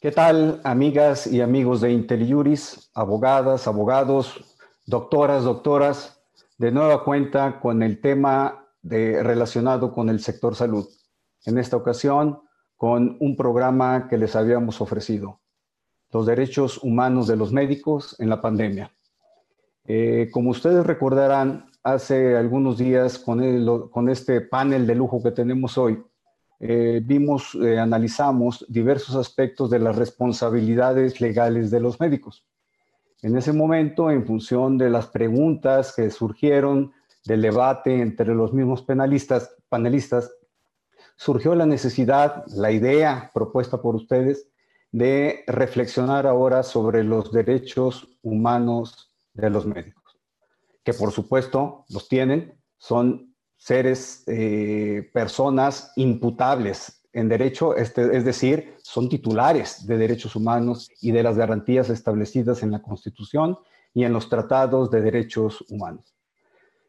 ¿Qué tal, amigas y amigos de IntelliJuris, abogadas, abogados, doctoras, doctoras? De nueva cuenta con el tema de, relacionado con el sector salud. En esta ocasión, con un programa que les habíamos ofrecido, los derechos humanos de los médicos en la pandemia. Eh, como ustedes recordarán, hace algunos días con este panel de lujo que tenemos hoy, eh, vimos, eh, analizamos diversos aspectos de las responsabilidades legales de los médicos. En ese momento, en función de las preguntas que surgieron del debate entre los mismos penalistas, panelistas, surgió la necesidad, la idea propuesta por ustedes de reflexionar ahora sobre los derechos humanos de los médicos, que por supuesto los tienen, son seres, eh, personas imputables en derecho, este, es decir, son titulares de derechos humanos y de las garantías establecidas en la Constitución y en los tratados de derechos humanos.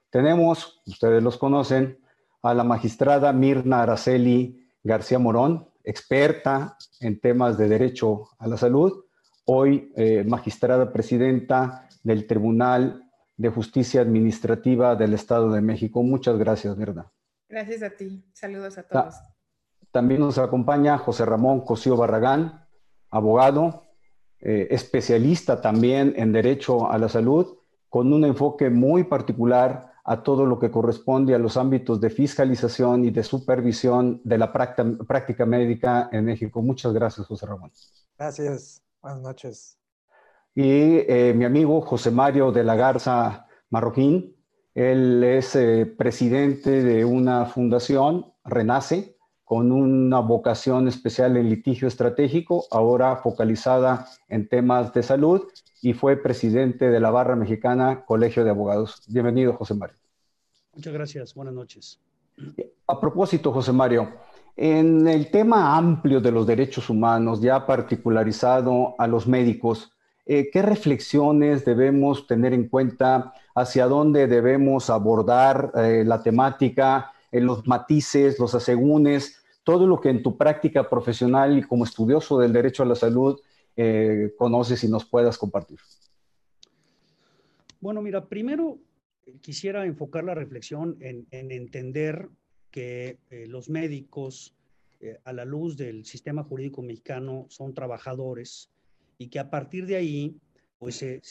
Tenemos, ustedes los conocen, a la magistrada Mirna Araceli García Morón, experta en temas de derecho a la salud, hoy eh, magistrada presidenta del Tribunal de Justicia Administrativa del Estado de México. Muchas gracias, ¿verdad? Gracias a ti. Saludos a todos. También nos acompaña José Ramón Cosío Barragán, abogado, eh, especialista también en Derecho a la Salud, con un enfoque muy particular a todo lo que corresponde a los ámbitos de fiscalización y de supervisión de la práctica, práctica médica en México. Muchas gracias, José Ramón. Gracias. Buenas noches y eh, mi amigo José Mario de la Garza Marroquín. Él es eh, presidente de una fundación, Renace, con una vocación especial en litigio estratégico, ahora focalizada en temas de salud, y fue presidente de la Barra Mexicana Colegio de Abogados. Bienvenido, José Mario. Muchas gracias, buenas noches. A propósito, José Mario, en el tema amplio de los derechos humanos, ya particularizado a los médicos, eh, ¿qué reflexiones debemos tener en cuenta? ¿Hacia dónde debemos abordar eh, la temática, en los matices, los asegúnes, todo lo que en tu práctica profesional y como estudioso del derecho a la salud eh, conoces y nos puedas compartir? Bueno, mira, primero quisiera enfocar la reflexión en entender que los médicos, a la luz del sistema jurídico mexicano, son trabajadores y que a partir de ahí pues se,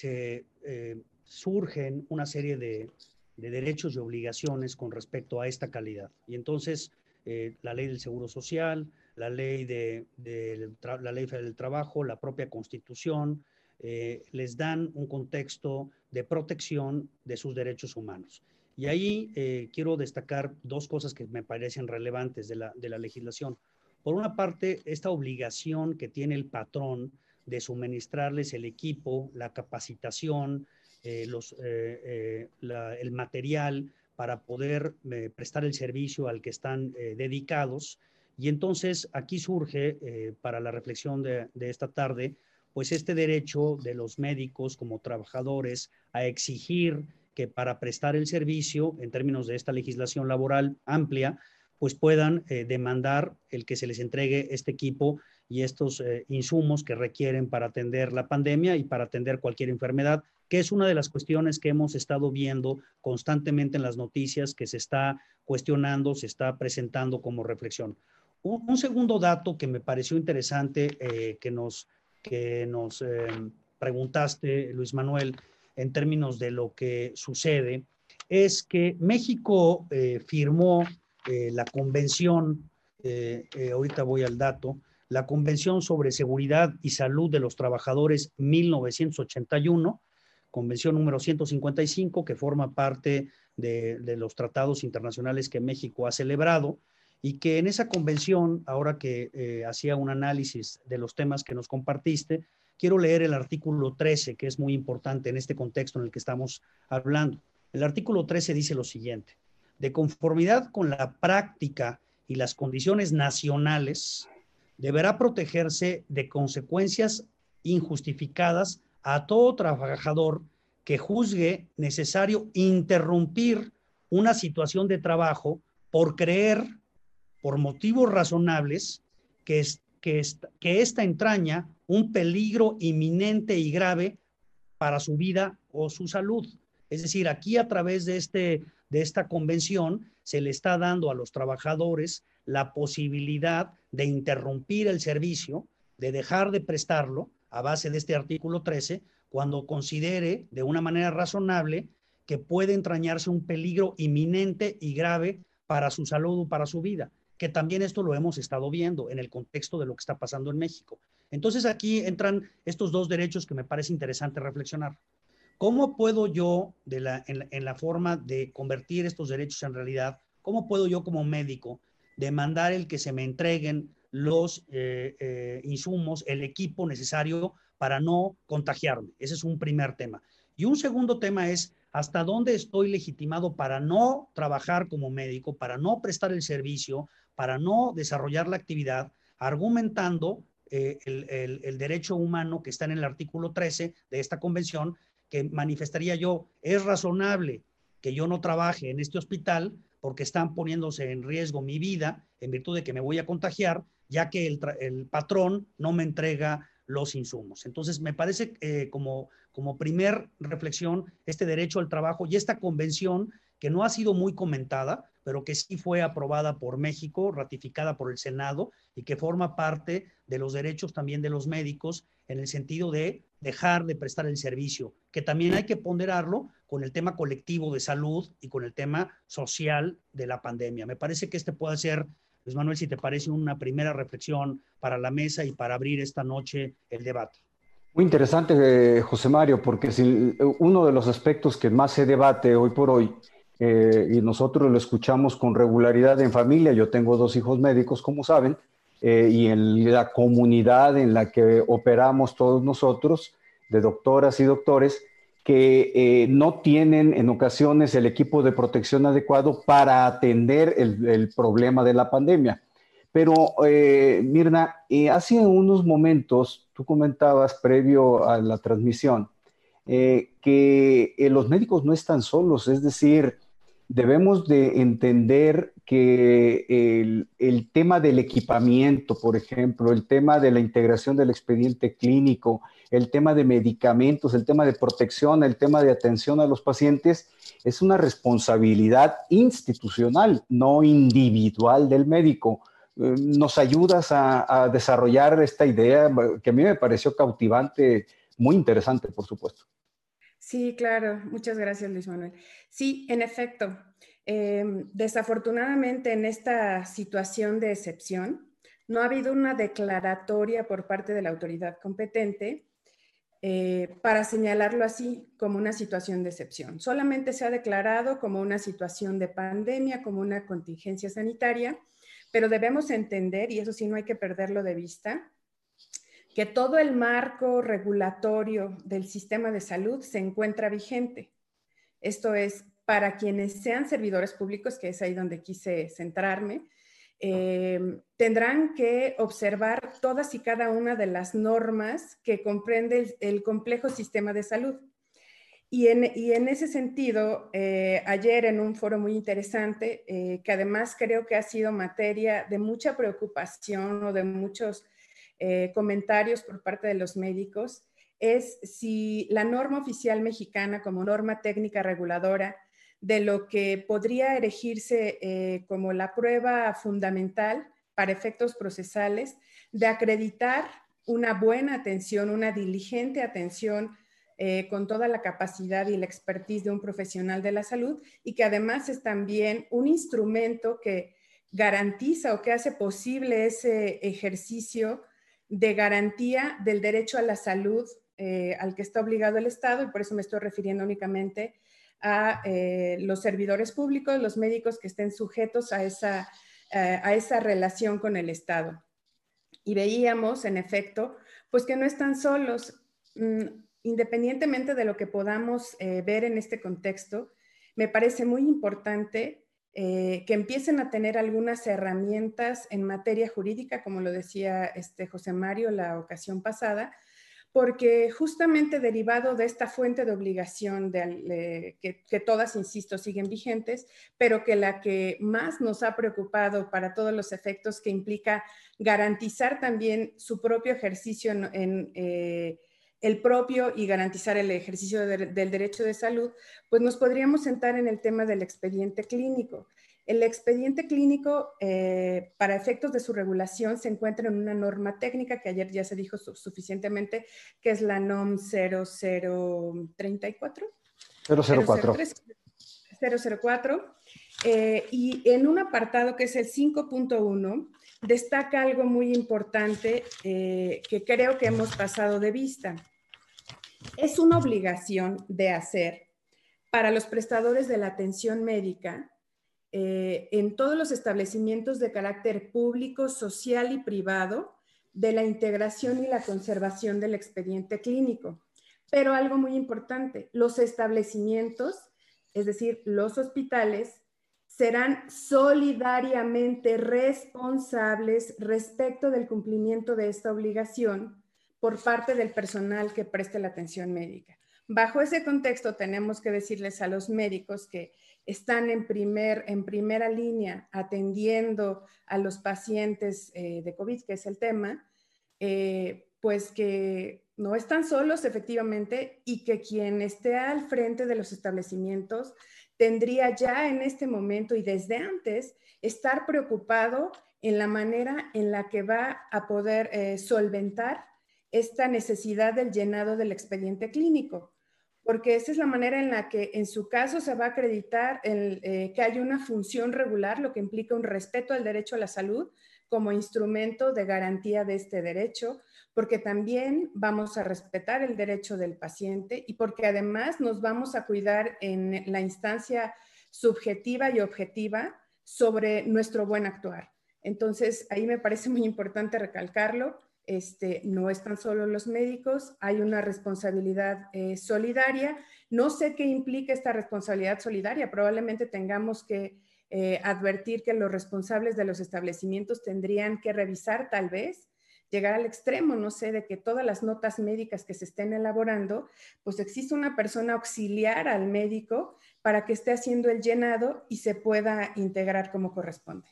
eh, surgen una serie de, derechos y obligaciones con respecto a esta calidad. Y entonces eh, la ley del Seguro Social, la ley, de, la ley del trabajo, la propia constitución, eh, les dan un contexto de protección de sus derechos humanos. Y ahí quiero destacar dos cosas que me parecen relevantes de la, de la legislación. Por una parte, esta obligación que tiene el patrón de suministrarles el equipo, la capacitación, eh, los, eh, eh, el material para poder prestar el servicio al que están dedicados. Y entonces aquí surge, para la reflexión de, esta tarde, pues este derecho de los médicos como trabajadores a exigir que para prestar el servicio, en términos de esta legislación laboral amplia, pues puedan demandar el que se les entregue este equipo y estos eh, insumos que requieren para atender la pandemia y para atender cualquier enfermedad, que es una de las cuestiones que hemos estado viendo constantemente en las noticias, que se está cuestionando, se está presentando como reflexión. Un, segundo dato que me pareció interesante eh, que nos, que nos eh, preguntaste, Luis Manuel, en términos de lo que sucede, es que México firmó la convención, ahorita voy al dato, la Convención sobre Seguridad y Salud de los Trabajadores 1981, Convención número 155, que forma parte de, los tratados internacionales que México ha celebrado y que en esa convención, ahora que eh, hacía un análisis de los temas que nos compartiste, quiero leer el artículo 13, que es muy importante en este contexto en el que estamos hablando. El artículo 13 dice lo siguiente, de conformidad con la práctica y las condiciones nacionales, deberá protegerse de consecuencias injustificadas a todo trabajador que juzgue necesario interrumpir una situación de trabajo por creer, por motivos razonables, que, que esta, que esta entraña un peligro inminente y grave para su vida o su salud. Es decir, aquí a través de, este, de esta convención se le está dando a los trabajadores la posibilidad de interrumpir el servicio, de dejar de prestarlo a base de este artículo 13, cuando considere de una manera razonable que puede entrañarse un peligro inminente y grave para su salud o para su vida, que también esto lo hemos estado viendo en el contexto de lo que está pasando en México. Entonces aquí entran estos dos derechos que me parece interesante reflexionar. ¿Cómo puedo yo, en, la, forma de convertir estos derechos en realidad, cómo puedo yo como médico demandar el que se me entreguen los eh, eh, insumos, el equipo necesario para no contagiarme? Ese es un primer tema. Y un segundo tema es hasta dónde estoy legitimado para no trabajar como médico, para no prestar el servicio, para no desarrollar la actividad, argumentando eh, el, el, derecho humano que está en el artículo 13 de esta convención, que manifestaría yo, es razonable que yo no trabaje en este hospital porque están poniéndose en riesgo mi vida en virtud de que me voy a contagiar, ya que el, el patrón no me entrega los insumos. Entonces, me parece eh, como, como primer reflexión este derecho al trabajo y esta convención que no ha sido muy comentada, pero que sí fue aprobada por México, ratificada por el Senado y que forma parte de los derechos también de los médicos en el sentido de dejar de prestar el servicio, que también hay que ponderarlo con el tema colectivo de salud y con el tema social de la pandemia. Me parece que este puede ser Luis Manuel, si te parece una primera reflexión para la mesa y para abrir esta noche el debate. Muy interesante, eh, José Mario, porque si uno de los aspectos que más se debate hoy por hoy, eh, y nosotros lo escuchamos con regularidad en familia, yo tengo dos hijos médicos, como saben, eh, y en la comunidad en la que operamos todos nosotros, de doctoras y doctores, que eh, no tienen en ocasiones el equipo de protección adecuado para atender el, problema de la pandemia. Pero, eh, Mirna, eh, hace unos momentos tú comentabas previo a la transmisión que los médicos no están solos, es decir, debemos de entender que el, tema del equipamiento, por ejemplo, el tema de la integración del expediente clínico, el tema de medicamentos, el tema de protección, el tema de atención a los pacientes, es una responsabilidad institucional, no individual del médico. Eh, ¿Nos ayudas a, desarrollar esta idea que a mí me pareció cautivante, muy interesante, por supuesto? Sí, claro. Muchas gracias, Luis Manuel. Sí, en efecto. Em, desafortunadamente, en esta situación de excepción, no ha habido una declaratoria por parte de la autoridad competente eh, para señalarlo así como una situación de excepción. Solamente se ha declarado como una situación de pandemia, como una contingencia sanitaria, pero debemos entender, y eso sí no hay que perderlo de vista, que todo el marco regulatorio del sistema de salud se encuentra vigente. Esto es, para quienes sean servidores públicos, que es ahí donde quise centrarme, Em, tendrán que observar todas y cada una de las normas que comprende el, complejo sistema de salud. Y en, ese sentido, eh, ayer en un foro muy interesante, eh, que además creo que ha sido materia de mucha preocupación o de muchos eh, comentarios por parte de los médicos, es si la norma oficial mexicana como norma técnica reguladora de lo que podría erigirse eh, como la prueba fundamental para efectos procesales de acreditar una buena atención, una diligente atención eh, con toda la capacidad y la expertise de un profesional de la salud y que además es también un instrumento que garantiza o que hace posible ese ejercicio de garantía del derecho a la salud eh, al que está obligado el Estado y por eso me estoy refiriendo únicamente a eh, los servidores públicos, los médicos que estén sujetos a esa, eh, a esa relación con el Estado. Y veíamos, en efecto, pues que no están solos. Mm, independientemente de lo que podamos ver en este contexto, me parece muy importante que empiecen a tener algunas herramientas en materia jurídica, como lo decía este José Mario la ocasión pasada, porque justamente derivado de esta fuente de obligación que, que, todas, insisto, siguen vigentes, pero que la que más nos ha preocupado para todos los efectos que implica garantizar también su propio ejercicio en, eh, el propio y garantizar el ejercicio del derecho de salud, pues nos podríamos sentar en el tema del expediente clínico. El expediente clínico, eh, para efectos de su regulación, se encuentra en una norma técnica que ayer ya se dijo suficientemente, que es la NOM 0034. 004. 004. y en un apartado que es el 5.1, destaca algo muy importante eh, que creo que hemos pasado de vista. Es una obligación de hacer para los prestadores de la atención médica eh, en todos los establecimientos de carácter público, social y privado de la integración y la conservación del expediente clínico. Pero algo muy importante, los establecimientos, es decir, los hospitales, serán solidariamente responsables respecto del cumplimiento de esta obligación por parte del personal que preste la atención médica. Bajo ese contexto, tenemos que decirles a los médicos que están en, primer, en primera línea atendiendo a los pacientes eh, de COVID, que es el tema, eh, pues que no están solos efectivamente y que quien esté al frente de los establecimientos tendría ya en este momento y desde antes estar preocupado en la manera en la que va a poder eh, solventar esta necesidad del llenado del expediente clínico porque esa es la manera en la que en su caso se va a acreditar eh, que hay una función regular, lo que implica un respeto al derecho a la salud como instrumento de garantía de este derecho, porque también vamos a respetar el derecho del paciente y porque además nos vamos a cuidar en la instancia subjetiva y objetiva sobre nuestro buen actuar. Entonces, ahí me parece muy importante recalcarlo este, no están solo los médicos, hay una responsabilidad eh, solidaria. No sé qué implica esta responsabilidad solidaria, probablemente tengamos que eh, advertir que los responsables de los establecimientos tendrían que revisar tal vez llegar al extremo, no sé, de que todas las notas médicas que se estén elaborando, pues existe una persona auxiliar al médico para que esté haciendo el llenado y se pueda integrar como corresponde.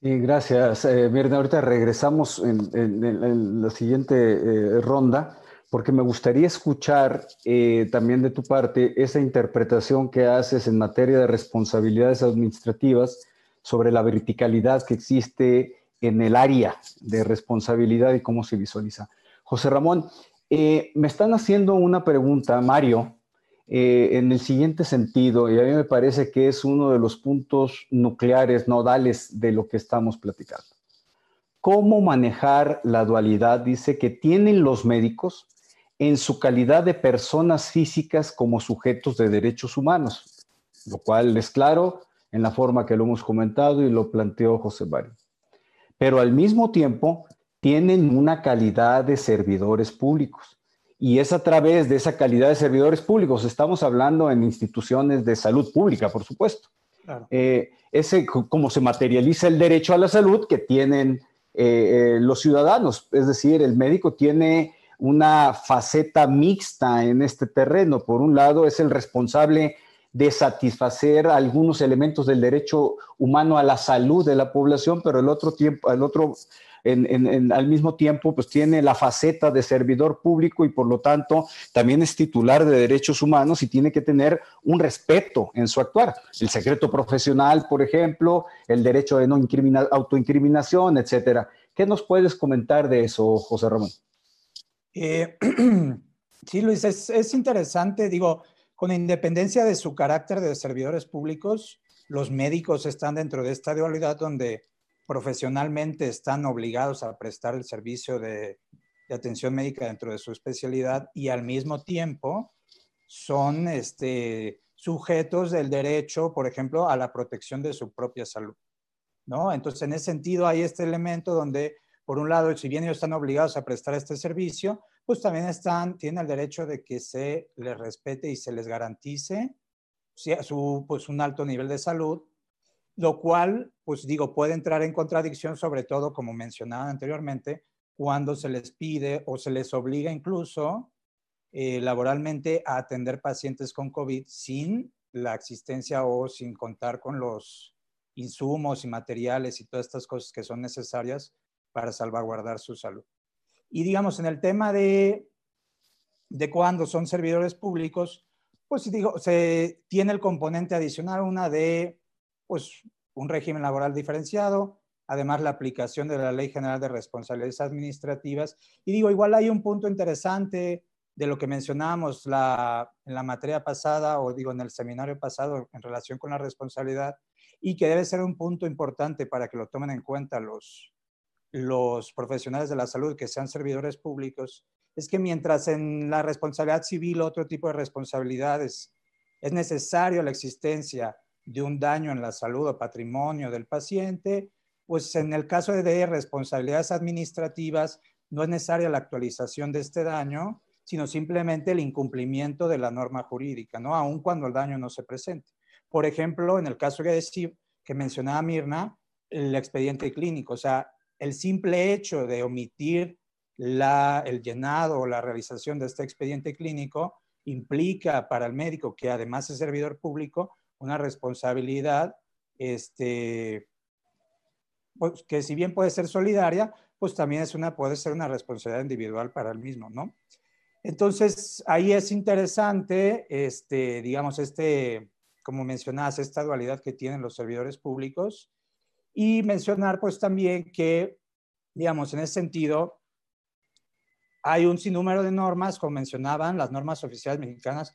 Gracias, eh. Ahorita regresamos en, la siguiente eh, ronda, porque me gustaría escuchar eh, también de tu parte esa interpretación que haces en materia de responsabilidades administrativas sobre la verticalidad que existe en el área de responsabilidad y cómo se visualiza. José Ramón, me están haciendo una pregunta, Mario, eh, en el siguiente sentido, y a mí me parece que es uno de los puntos nucleares, nodales de lo que estamos platicando. ¿Cómo manejar la dualidad, dice, que tienen los médicos en su calidad de personas físicas como sujetos de derechos humanos? Lo cual es claro en la forma que lo hemos comentado y lo planteó José Mario. Pero al mismo tiempo tienen una calidad de servidores públicos y es a través de esa calidad de servidores públicos. Estamos hablando en instituciones de salud pública, por supuesto. Eh, ese, como se materializa el derecho a la salud que tienen eh, eh, los ciudadanos. Es decir, el médico tiene una faceta mixta en este terreno. Por un lado, es el responsable de satisfacer algunos elementos del derecho humano a la salud de la población, pero el otro tiempo, el otro al mismo tiempo pues tiene la faceta de servidor público y por lo tanto también es titular de derechos humanos y tiene que tener un respeto en su actuar. El secreto profesional, por ejemplo, el derecho de no autoincriminación, etcétera. ¿Qué nos puedes comentar de eso, José Ramón? Eh, sí, Luis, es, es interesante, digo, con independencia de su carácter de servidores públicos, los médicos están dentro de esta dualidad donde profesionalmente están obligados a prestar el servicio de, atención médica dentro de su especialidad y al mismo tiempo son este, sujetos del derecho, por ejemplo, a la protección de su propia salud. ¿no? Entonces, en ese sentido, hay este elemento donde, por un lado, si bien ellos están obligados a prestar este servicio, pues también están, tienen el derecho de que se les respete y se les garantice su, pues, un alto nivel de salud lo cual, pues digo, puede entrar en contradicción, sobre todo, como mencionaba anteriormente, cuando se les pide o se les obliga incluso eh, laboralmente a atender pacientes con COVID sin la existencia o sin contar con los insumos y materiales y todas estas cosas que son necesarias para salvaguardar su salud. Y digamos, en el tema de, de cuando son servidores públicos, pues digo, se tiene el componente adicional, una de pues, un régimen laboral diferenciado, además la aplicación de la Ley General de Responsabilidades Administrativas. Y digo, igual hay un punto interesante de lo que mencionábamos la, en la materia pasada, o digo, en el seminario pasado, en relación con la responsabilidad, y que debe ser un punto importante para que lo tomen en cuenta los, los profesionales de la salud que sean servidores públicos, es que mientras en la responsabilidad civil, otro tipo de responsabilidades, es necesario la existencia de un daño en la salud o patrimonio del paciente, pues en el caso de responsabilidades administrativas no es necesaria la actualización de este daño, sino simplemente el incumplimiento de la norma jurídica, ¿no? Aun cuando el daño no se presente. Por ejemplo, en el caso que, que mencionaba Mirna, el expediente clínico, o sea, el simple hecho de omitir el llenado o la realización de este expediente clínico implica para el médico, que además es servidor público, una responsabilidad este, pues, que si bien puede ser solidaria, pues también es una, puede ser una responsabilidad individual para el mismo, ¿no? Entonces, ahí es interesante, este, digamos, este, como mencionas, esta dualidad que tienen los servidores públicos y mencionar pues también que, digamos, en ese sentido, hay un sinnúmero de normas, como mencionaban, las normas oficiales mexicanas,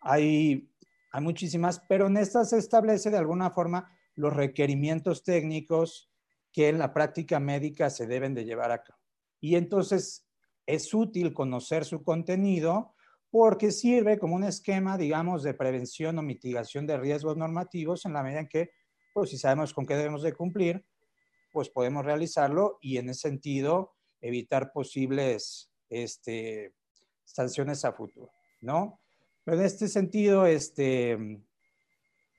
hay, hay muchísimas, pero en estas se establece de alguna forma los requerimientos técnicos que en la práctica médica se deben de llevar a cabo. Y entonces es útil conocer su contenido porque sirve como un esquema, digamos, de prevención o mitigación de riesgos normativos en la medida en que, pues si sabemos con qué debemos de cumplir, pues podemos realizarlo y en ese sentido evitar posibles este, sanciones a futuro, ¿no? Pero en este sentido, este,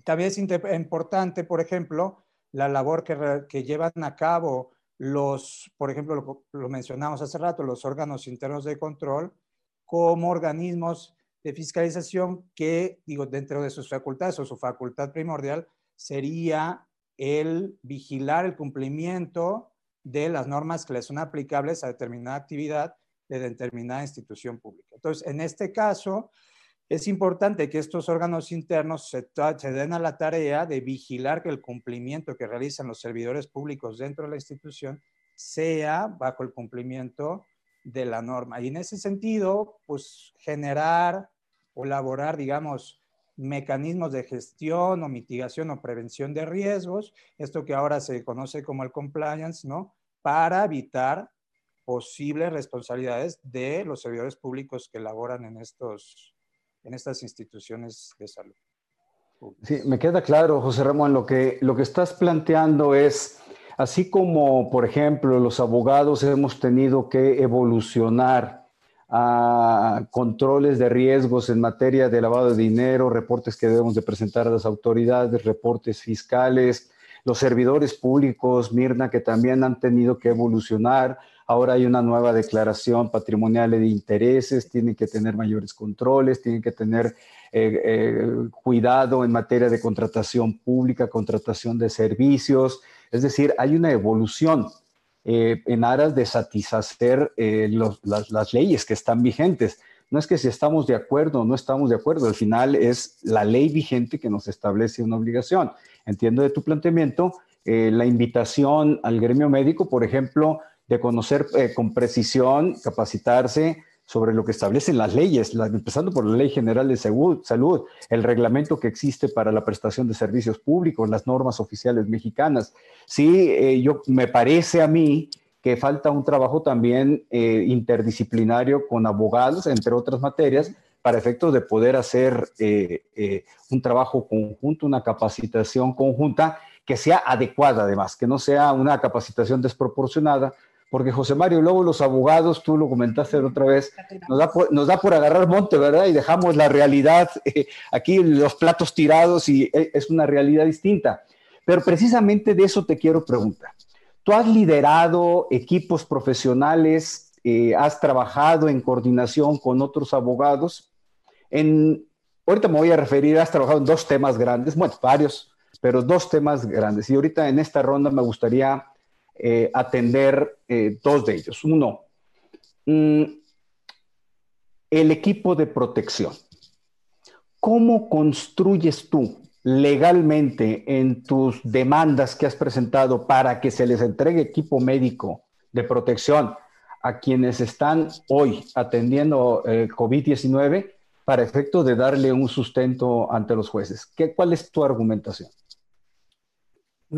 también es importante, por ejemplo, la labor que, que llevan a cabo los, por ejemplo, lo, lo, mencionamos hace rato, los órganos internos de control como organismos de fiscalización que, digo, dentro de sus facultades o su facultad primordial sería el vigilar el cumplimiento de las normas que les son aplicables a determinada actividad de determinada institución pública. Entonces, en este caso, es importante que estos órganos internos se, den a la tarea de vigilar que el cumplimiento que realizan los servidores públicos dentro de la institución sea bajo el cumplimiento de la norma. Y en ese sentido, pues generar o elaborar, digamos, mecanismos de gestión o mitigación o prevención de riesgos, esto que ahora se conoce como el compliance, ¿no? Para evitar posibles responsabilidades de los servidores públicos que laboran en estos en estas instituciones de salud. Sí, me queda claro, José Ramón, lo que, lo que estás planteando es, así como, por ejemplo, los abogados hemos tenido que evolucionar a controles de riesgos en materia de lavado de dinero, reportes que debemos de presentar a las autoridades, reportes fiscales, los servidores públicos, Mirna, que también han tenido que evolucionar Ahora hay una nueva declaración patrimonial de intereses, tienen que tener mayores controles, tienen que tener eh, eh, cuidado en materia de contratación pública, contratación de servicios. Es decir, hay una evolución eh, en aras de satisfacer las, las leyes que están vigentes. No es que si estamos de acuerdo o no estamos de acuerdo, al final es la ley vigente que nos establece una obligación. Entiendo de tu planteamiento la invitación al gremio médico, por ejemplo, conocer eh, con precisión, capacitarse sobre lo que establecen las leyes, empezando por la Ley General de Salud, el reglamento que existe para la prestación de servicios públicos, las normas oficiales mexicanas. Sí, eh, yo, me parece a mí que falta un trabajo también eh, interdisciplinario con abogados, entre otras materias, para efectos de poder hacer un trabajo conjunto, una capacitación conjunta que sea adecuada además, que no sea una capacitación desproporcionada, porque José Mario, luego los abogados, tú lo comentaste otra vez, nos da por, nos da por agarrar monte, ¿verdad? Y dejamos la realidad, eh, aquí los platos tirados y eh, es una realidad distinta. Pero precisamente de eso te quiero preguntar. Tú has liderado equipos profesionales, eh, has trabajado en coordinación con otros abogados. En, ahorita me voy a referir, has trabajado en dos temas grandes, bueno, varios, pero dos temas grandes. Y ahorita en esta ronda me gustaría eh, atender eh, dos de ellos. Uno, mm, el equipo de protección. ¿Cómo construyes tú legalmente en tus demandas que has presentado para que se les entregue equipo médico de protección a quienes están hoy atendiendo eh, COVID-19 para efecto de darle un sustento ante los jueces? ¿Qué, ¿Cuál es tu argumentación?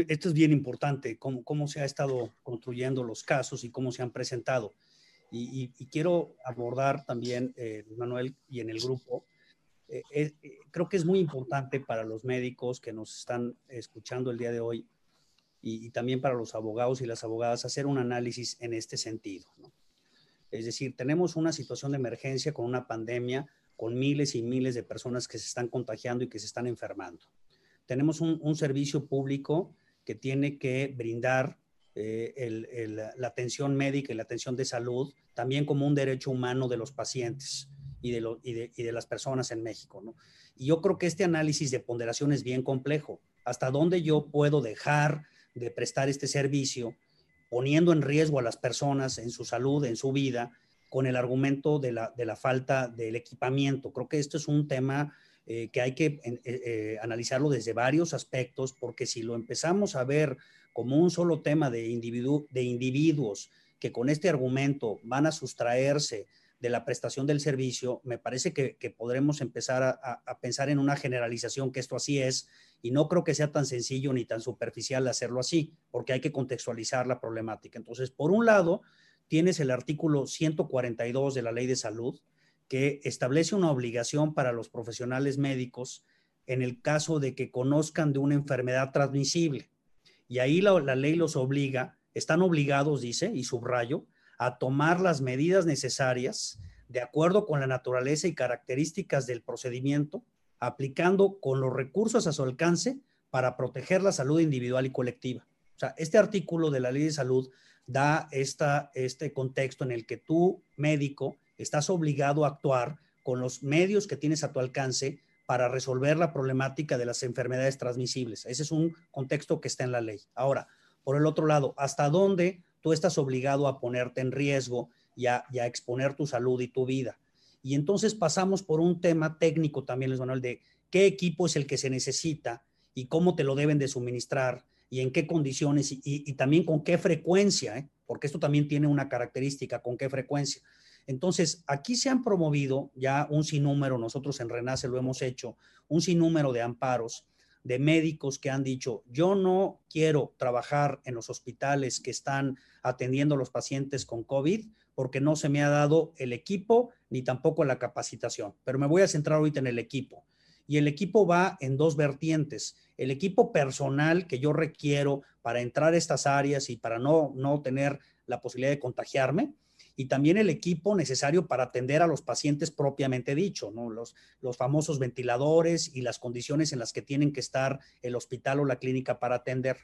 Esto es bien importante, cómo, cómo se ha estado construyendo los casos y cómo se han presentado. Y, quiero abordar también, eh, Manuel, y en el grupo, eh, eh, creo que es muy importante para los médicos que nos están escuchando el día de hoy y, también para los abogados y las abogadas hacer un análisis en este sentido. Es decir, tenemos una situación de emergencia con una pandemia, con miles y miles de personas que se están contagiando y que se están enfermando. Tenemos un, servicio público que tiene que brindar eh, la atención médica y la atención de salud también como un derecho humano de los pacientes y de, las personas en México. ¿no? Y yo creo que este análisis de ponderación es bien complejo. ¿Hasta dónde yo puedo dejar de prestar este servicio poniendo en riesgo a las personas en su salud, en su vida, con el argumento de la falta del equipamiento? Creo que esto es un tema eh, que hay que eh, eh, analizarlo desde varios aspectos, porque si lo empezamos a ver como un solo tema de, individu de individuos que con este argumento van a sustraerse de la prestación del servicio, me parece que, podremos empezar a, pensar en una generalización que esto así es, y no creo que sea tan sencillo ni tan superficial hacerlo así, porque hay que contextualizar la problemática. Entonces, por un lado, tienes el artículo 142 de la Ley de Salud, que establece una obligación para los profesionales médicos en el caso de que conozcan de una enfermedad transmisible. Y ahí la, la ley los obliga, están obligados, dice, y subrayo, a tomar las medidas necesarias de acuerdo con la naturaleza y características del procedimiento, aplicando con los recursos a su alcance para proteger la salud individual y colectiva. O sea, este artículo de la ley de salud da esta, este contexto en el que tú, médico, estás obligado a actuar con los medios que tienes a tu alcance para resolver la problemática de las enfermedades transmisibles. Ese es un contexto que está en la ley. Ahora, por el otro lado, ¿hasta dónde tú estás obligado a ponerte en riesgo y a, exponer tu salud y tu vida. Y entonces pasamos por un tema técnico también, Luis Manuel, de qué equipo es el que se necesita y cómo te lo deben de suministrar y en qué condiciones y, también con qué frecuencia, ¿eh? porque esto también tiene una característica, con qué frecuencia. Entonces, aquí se han promovido ya un sinnúmero, nosotros en Renace lo hemos hecho, un sinnúmero de amparos de médicos que han dicho, yo no quiero trabajar en los hospitales que están atendiendo a los pacientes con COVID porque no se me ha dado el equipo ni tampoco la capacitación, pero me voy a centrar ahorita en el equipo. Y el equipo va en dos vertientes. El equipo personal que yo requiero para entrar a estas áreas y para no, no tener la posibilidad de contagiarme, y también el equipo necesario para atender a los pacientes propiamente dicho, ¿no? Los, los famosos ventiladores y las condiciones en las que tienen que estar el hospital o la clínica para atender.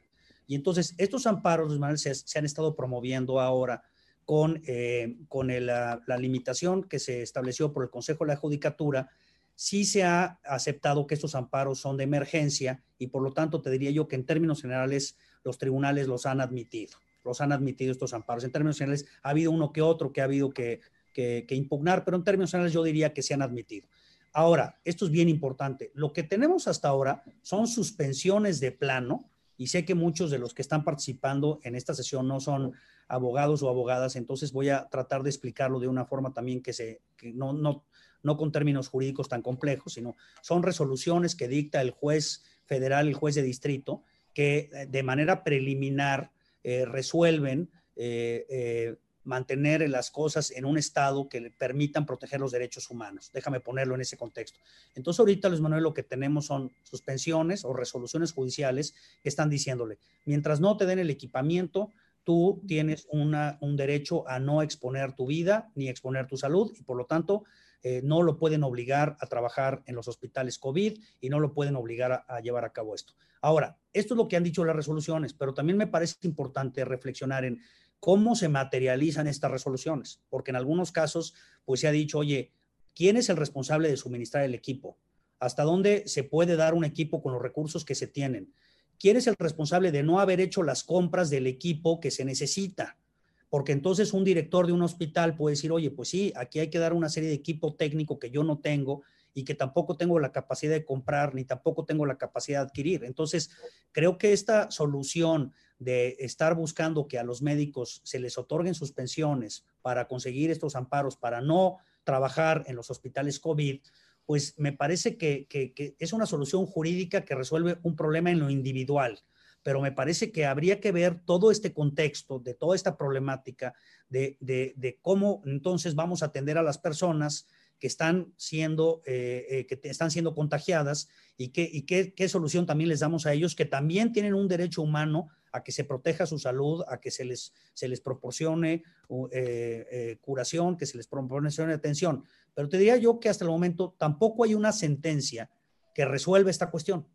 Y entonces, estos amparos, se, se han estado promoviendo ahora con, eh, con la, la, limitación que se estableció por el Consejo de la Judicatura, sí se ha aceptado que estos amparos son de emergencia y por lo tanto te diría yo que en términos generales los tribunales los han admitido los han admitido estos amparos. En términos generales, ha habido uno que otro que ha habido que, impugnar, pero en términos generales yo diría que se han admitido. Ahora, esto es bien importante. Lo que tenemos hasta ahora son suspensiones de plano, y sé que muchos de los que están participando en esta sesión no son abogados o abogadas, entonces voy a tratar de explicarlo de una forma también que, se, que no, no, no con términos jurídicos tan complejos, sino son resoluciones que dicta el juez federal, el juez de distrito, que eh, de manera preliminar eh, resuelven eh, eh, mantener las cosas en un estado que le permitan proteger los derechos humanos. Déjame ponerlo en ese contexto. Entonces ahorita, Luis Manuel, lo que tenemos son suspensiones o resoluciones judiciales que están diciéndole, mientras no te den el equipamiento, tú tienes un derecho a no exponer tu vida ni exponer tu salud y por lo tanto eh, no lo pueden obligar a trabajar en los hospitales COVID y no lo pueden obligar a, llevar a cabo esto. Ahora, esto es lo que han dicho las resoluciones, pero también me parece importante reflexionar en cómo se materializan estas resoluciones, porque en algunos casos, pues se ha dicho, oye, ¿quién es el responsable de suministrar el equipo? ¿Hasta dónde se puede dar un equipo con los recursos que se tienen? ¿Quién es el responsable de no haber hecho las compras del equipo que se necesita? Porque entonces un director de un hospital puede decir, oye, pues sí, aquí hay que dar una serie de equipo técnico que yo no tengo y que tampoco tengo la capacidad de comprar ni tampoco tengo la capacidad de adquirir. Entonces, creo que esta solución de estar buscando que a los médicos se les otorguen suspensiones para conseguir estos amparos, para no trabajar en los hospitales COVID, pues me parece que, que es una solución jurídica que resuelve un problema en lo individual pero me parece que habría que ver todo este contexto de toda esta problemática de, cómo entonces vamos a atender a las personas que están siendo, eh, eh, que están siendo contagiadas y, qué, y qué, solución también les damos a ellos que también tienen un derecho humano a que se proteja su salud, a que se les, se les proporcione eh, curación, que se les proporcione atención. Pero te diría yo que hasta el momento tampoco hay una sentencia que resuelva esta cuestión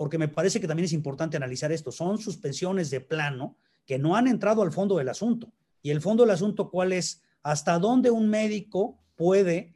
porque me parece que también es importante analizar esto. Son suspensiones de plano que no han entrado al fondo del asunto. Y el fondo del asunto, ¿cuál es? Hasta dónde un médico puede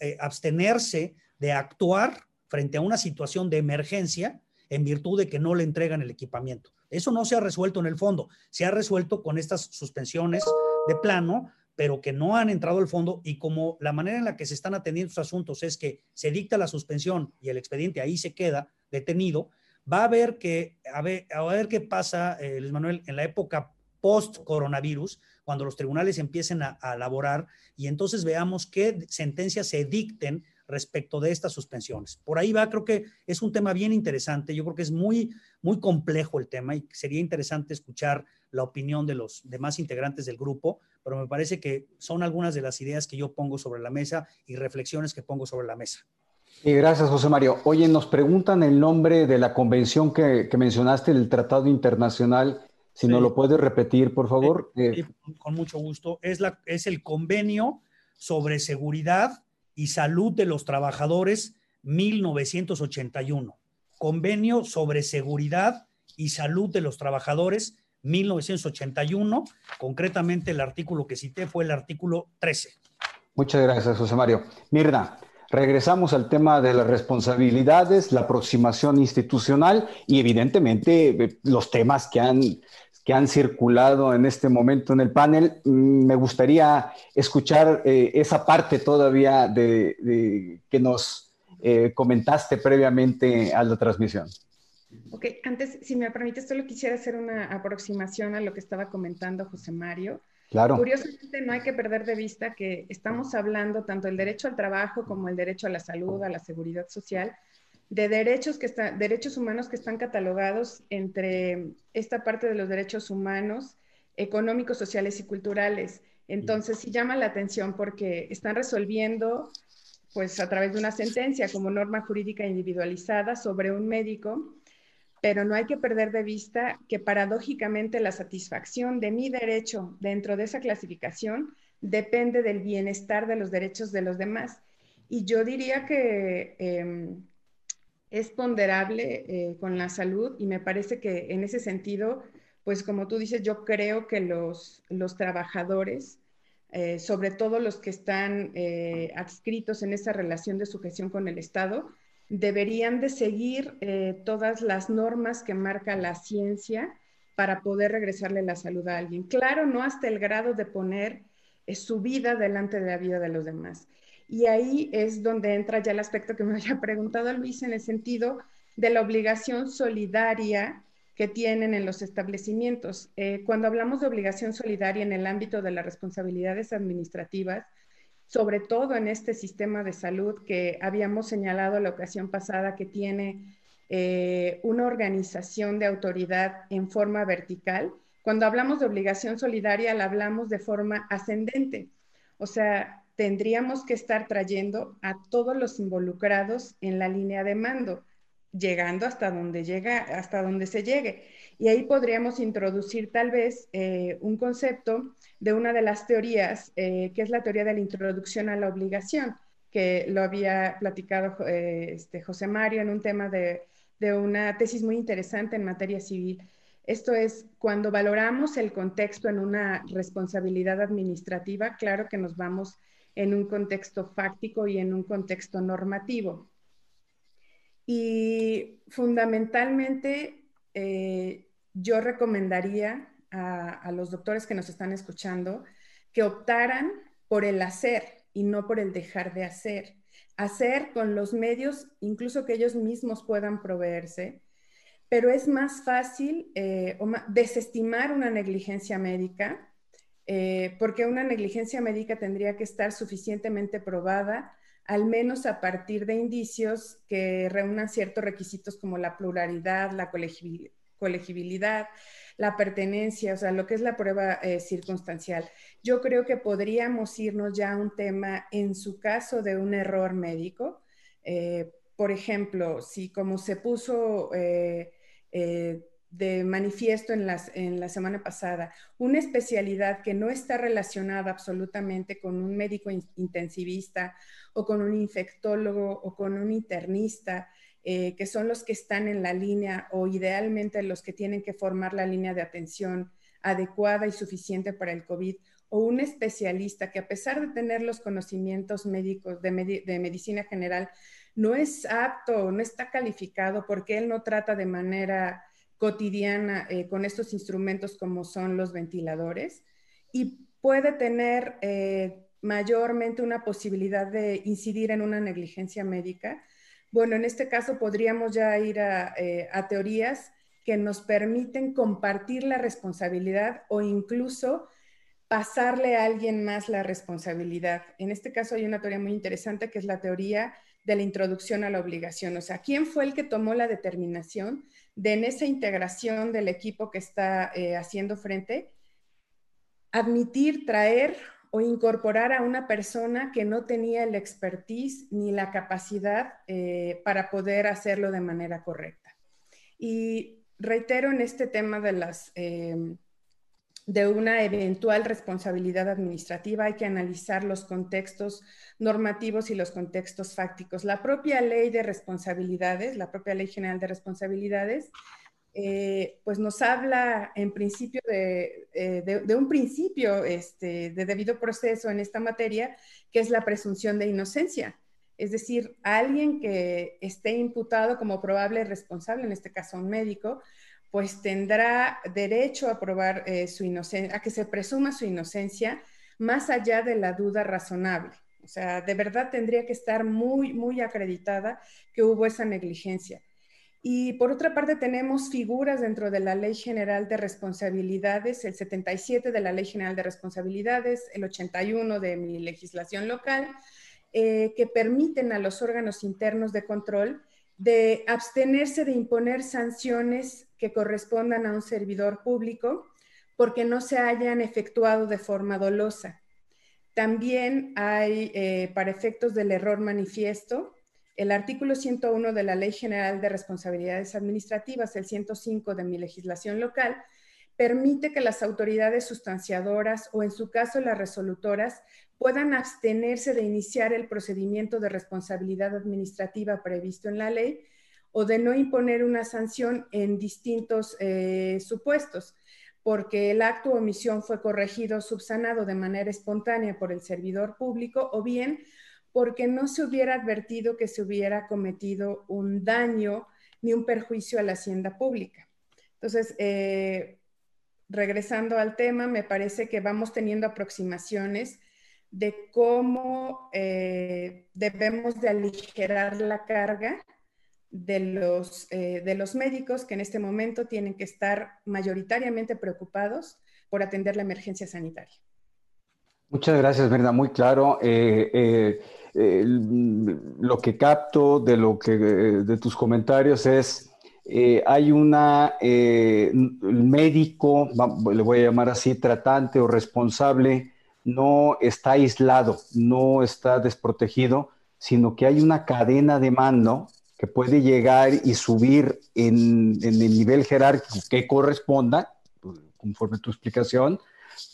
eh, abstenerse de actuar frente a una situación de emergencia en virtud de que no le entregan el equipamiento. Eso no se ha resuelto en el fondo, se ha resuelto con estas suspensiones de plano, pero que no han entrado al fondo y como la manera en la que se están atendiendo estos asuntos es que se dicta la suspensión y el expediente ahí se queda, detenido, va a haber que, a ver, a ver qué pasa, eh, Luis Manuel, en la época post-coronavirus, cuando los tribunales empiecen a, a, elaborar y entonces veamos qué sentencias se dicten respecto de estas suspensiones. Por ahí va, creo que es un tema bien interesante, yo creo que es muy, muy complejo el tema y sería interesante escuchar la opinión de los demás integrantes del grupo, pero me parece que son algunas de las ideas que yo pongo sobre la mesa y reflexiones que pongo sobre la mesa gracias, José Mario. Oye, nos preguntan el nombre de la convención que, mencionaste, el Tratado Internacional. Si no lo puedes repetir, por favor. Eh, con mucho gusto. Es, la, es el Convenio sobre Seguridad y Salud de los Trabajadores 1981. Convenio sobre Seguridad y Salud de los Trabajadores 1981. Concretamente, el artículo que cité fue el artículo 13. Muchas gracias, José Mario. Mirna, Regresamos al tema de las responsabilidades, la aproximación institucional y evidentemente eh, los temas que han, que han circulado en este momento en el panel. Mm, me gustaría escuchar eh, esa parte todavía de, que nos eh, comentaste previamente a la transmisión. Ok, antes, si me permite, solo quisiera hacer una aproximación a lo que estaba comentando José Mario. Curiosamente, no hay que perder de vista que estamos hablando tanto el derecho al trabajo como el derecho a la salud, a la seguridad social, de derechos, que derechos humanos que están catalogados entre esta parte de los derechos humanos, económicos, sociales y culturales. Entonces, sí llama la atención porque están resolviendo, pues a través de una sentencia como norma jurídica individualizada sobre un médico pero no hay que perder de vista que paradójicamente la satisfacción de mi derecho dentro de esa clasificación depende del bienestar de los derechos de los demás. Y yo diría que em, es ponderable eh, con la salud y me parece que en ese sentido, pues como tú dices, yo creo que los, los trabajadores, eh, sobre todo los que están eh, adscritos en esa relación de sujeción con el Estado, deberían de seguir eh, todas las normas que marca la ciencia para poder regresarle la salud a alguien. Claro, no hasta el grado de poner eh, su vida delante de la vida de los demás. Y ahí es donde entra ya el aspecto que me había preguntado Luis en el sentido de la obligación solidaria que tienen en los establecimientos. Eh, cuando hablamos de obligación solidaria en el ámbito de las responsabilidades administrativas, sobre todo en este sistema de salud que habíamos señalado la ocasión pasada que tiene eh, una organización de autoridad en forma vertical. Cuando hablamos de obligación solidaria, la hablamos de forma ascendente. O sea, tendríamos que estar trayendo a todos los involucrados en la línea de mando, llegando hasta donde llega, hasta donde se llegue. Y ahí podríamos introducir tal vez eh, un concepto de una de las teorías, eh, que es la teoría de la introducción a la obligación, que lo había platicado eh, este, José Mario en un tema de, de una tesis muy interesante en materia civil. Esto es, cuando valoramos el contexto en una responsabilidad administrativa, claro que nos vamos en un contexto fáctico y en un contexto normativo. Y fundamentalmente, eh, yo recomendaría a, los doctores que nos están escuchando que optaran por el hacer y no por el dejar de hacer. Hacer con los medios, incluso que ellos mismos puedan proveerse, pero es más fácil eh, desestimar una negligencia médica, eh, porque una negligencia médica tendría que estar suficientemente probada al menos a partir de indicios que reúnan ciertos requisitos como la pluralidad, la colegibilidad, la pertenencia, o sea, lo que es la prueba eh, circunstancial. Yo creo que podríamos irnos ya a un tema, en su caso, de un error médico. Eh, por ejemplo, si como se puso eh, de manifiesto en, en la semana pasada, una especialidad que no está relacionada absolutamente con un médico intensivista o con un infectólogo o con un internista, eh, que son los que están en la línea o idealmente los que tienen que formar la línea de atención adecuada y suficiente para el COVID, o un especialista que a pesar de tener los conocimientos médicos de, medicina general, no es apto, no está calificado porque él no trata de manera cotidiana eh, con estos instrumentos como son los ventiladores y puede tener eh, mayormente una posibilidad de incidir en una negligencia médica. Bueno, en este caso podríamos ya ir eh, a, teorías que nos permiten compartir la responsabilidad o incluso pasarle a alguien más la responsabilidad. En este caso hay una teoría muy interesante que es la teoría de la introducción a la obligación. O sea, ¿quién fue el que tomó la determinación de en esa integración del equipo que está eh, haciendo frente, admitir, traer o incorporar a una persona que no tenía el expertise ni la capacidad eh, para poder hacerlo de manera correcta. Y reitero en este tema de las... Eh, de una eventual responsabilidad administrativa hay que analizar los contextos normativos y los contextos fácticos. La propia ley de responsabilidades, la propia ley general de responsabilidades, eh, pues nos habla en principio de, eh, un principio este, de debido proceso en esta materia, que es la presunción de inocencia. Es decir, alguien que esté imputado como probable responsable, en este caso un médico, pues tendrá derecho a probar eh, su inocencia, a que se presuma su inocencia más allá de la duda razonable. O sea, de verdad tendría que estar muy, muy acreditada que hubo esa negligencia. Y por otra parte tenemos figuras dentro de la Ley General de Responsabilidades, el 77 de la Ley General de Responsabilidades, el 81 de mi legislación local, eh, que permiten a los órganos internos de control de abstenerse de imponer sanciones que correspondan a un servidor público porque no se hayan efectuado de forma dolosa. También hay, eh, para efectos del error manifiesto, el artículo 101 de la Ley General de Responsabilidades Administrativas, el 105 de mi legislación local, permite que las autoridades sustanciadoras o en su caso las resolutoras puedan abstenerse de iniciar el procedimiento de responsabilidad administrativa previsto en la ley o de no imponer una sanción en distintos eh, supuestos, porque el acto o omisión fue corregido subsanado de manera espontánea por el servidor público o bien porque no se hubiera advertido que se hubiera cometido un daño ni un perjuicio a la hacienda pública. Entonces, eh, regresando al tema, me parece que vamos teniendo aproximaciones de cómo eh, debemos de aligerar la carga de los, eh, de los médicos que en este momento tienen que estar mayoritariamente preocupados por atender la emergencia sanitaria. Muchas gracias, Brenda. Muy claro. lo que capto de, lo que, de tus comentarios es, eh, hay una, eh, médico, le voy a llamar así, tratante o responsable, no está aislado, no está desprotegido, sino que hay una cadena de mando que puede llegar y subir en, el nivel jerárquico que corresponda, conforme tu explicación,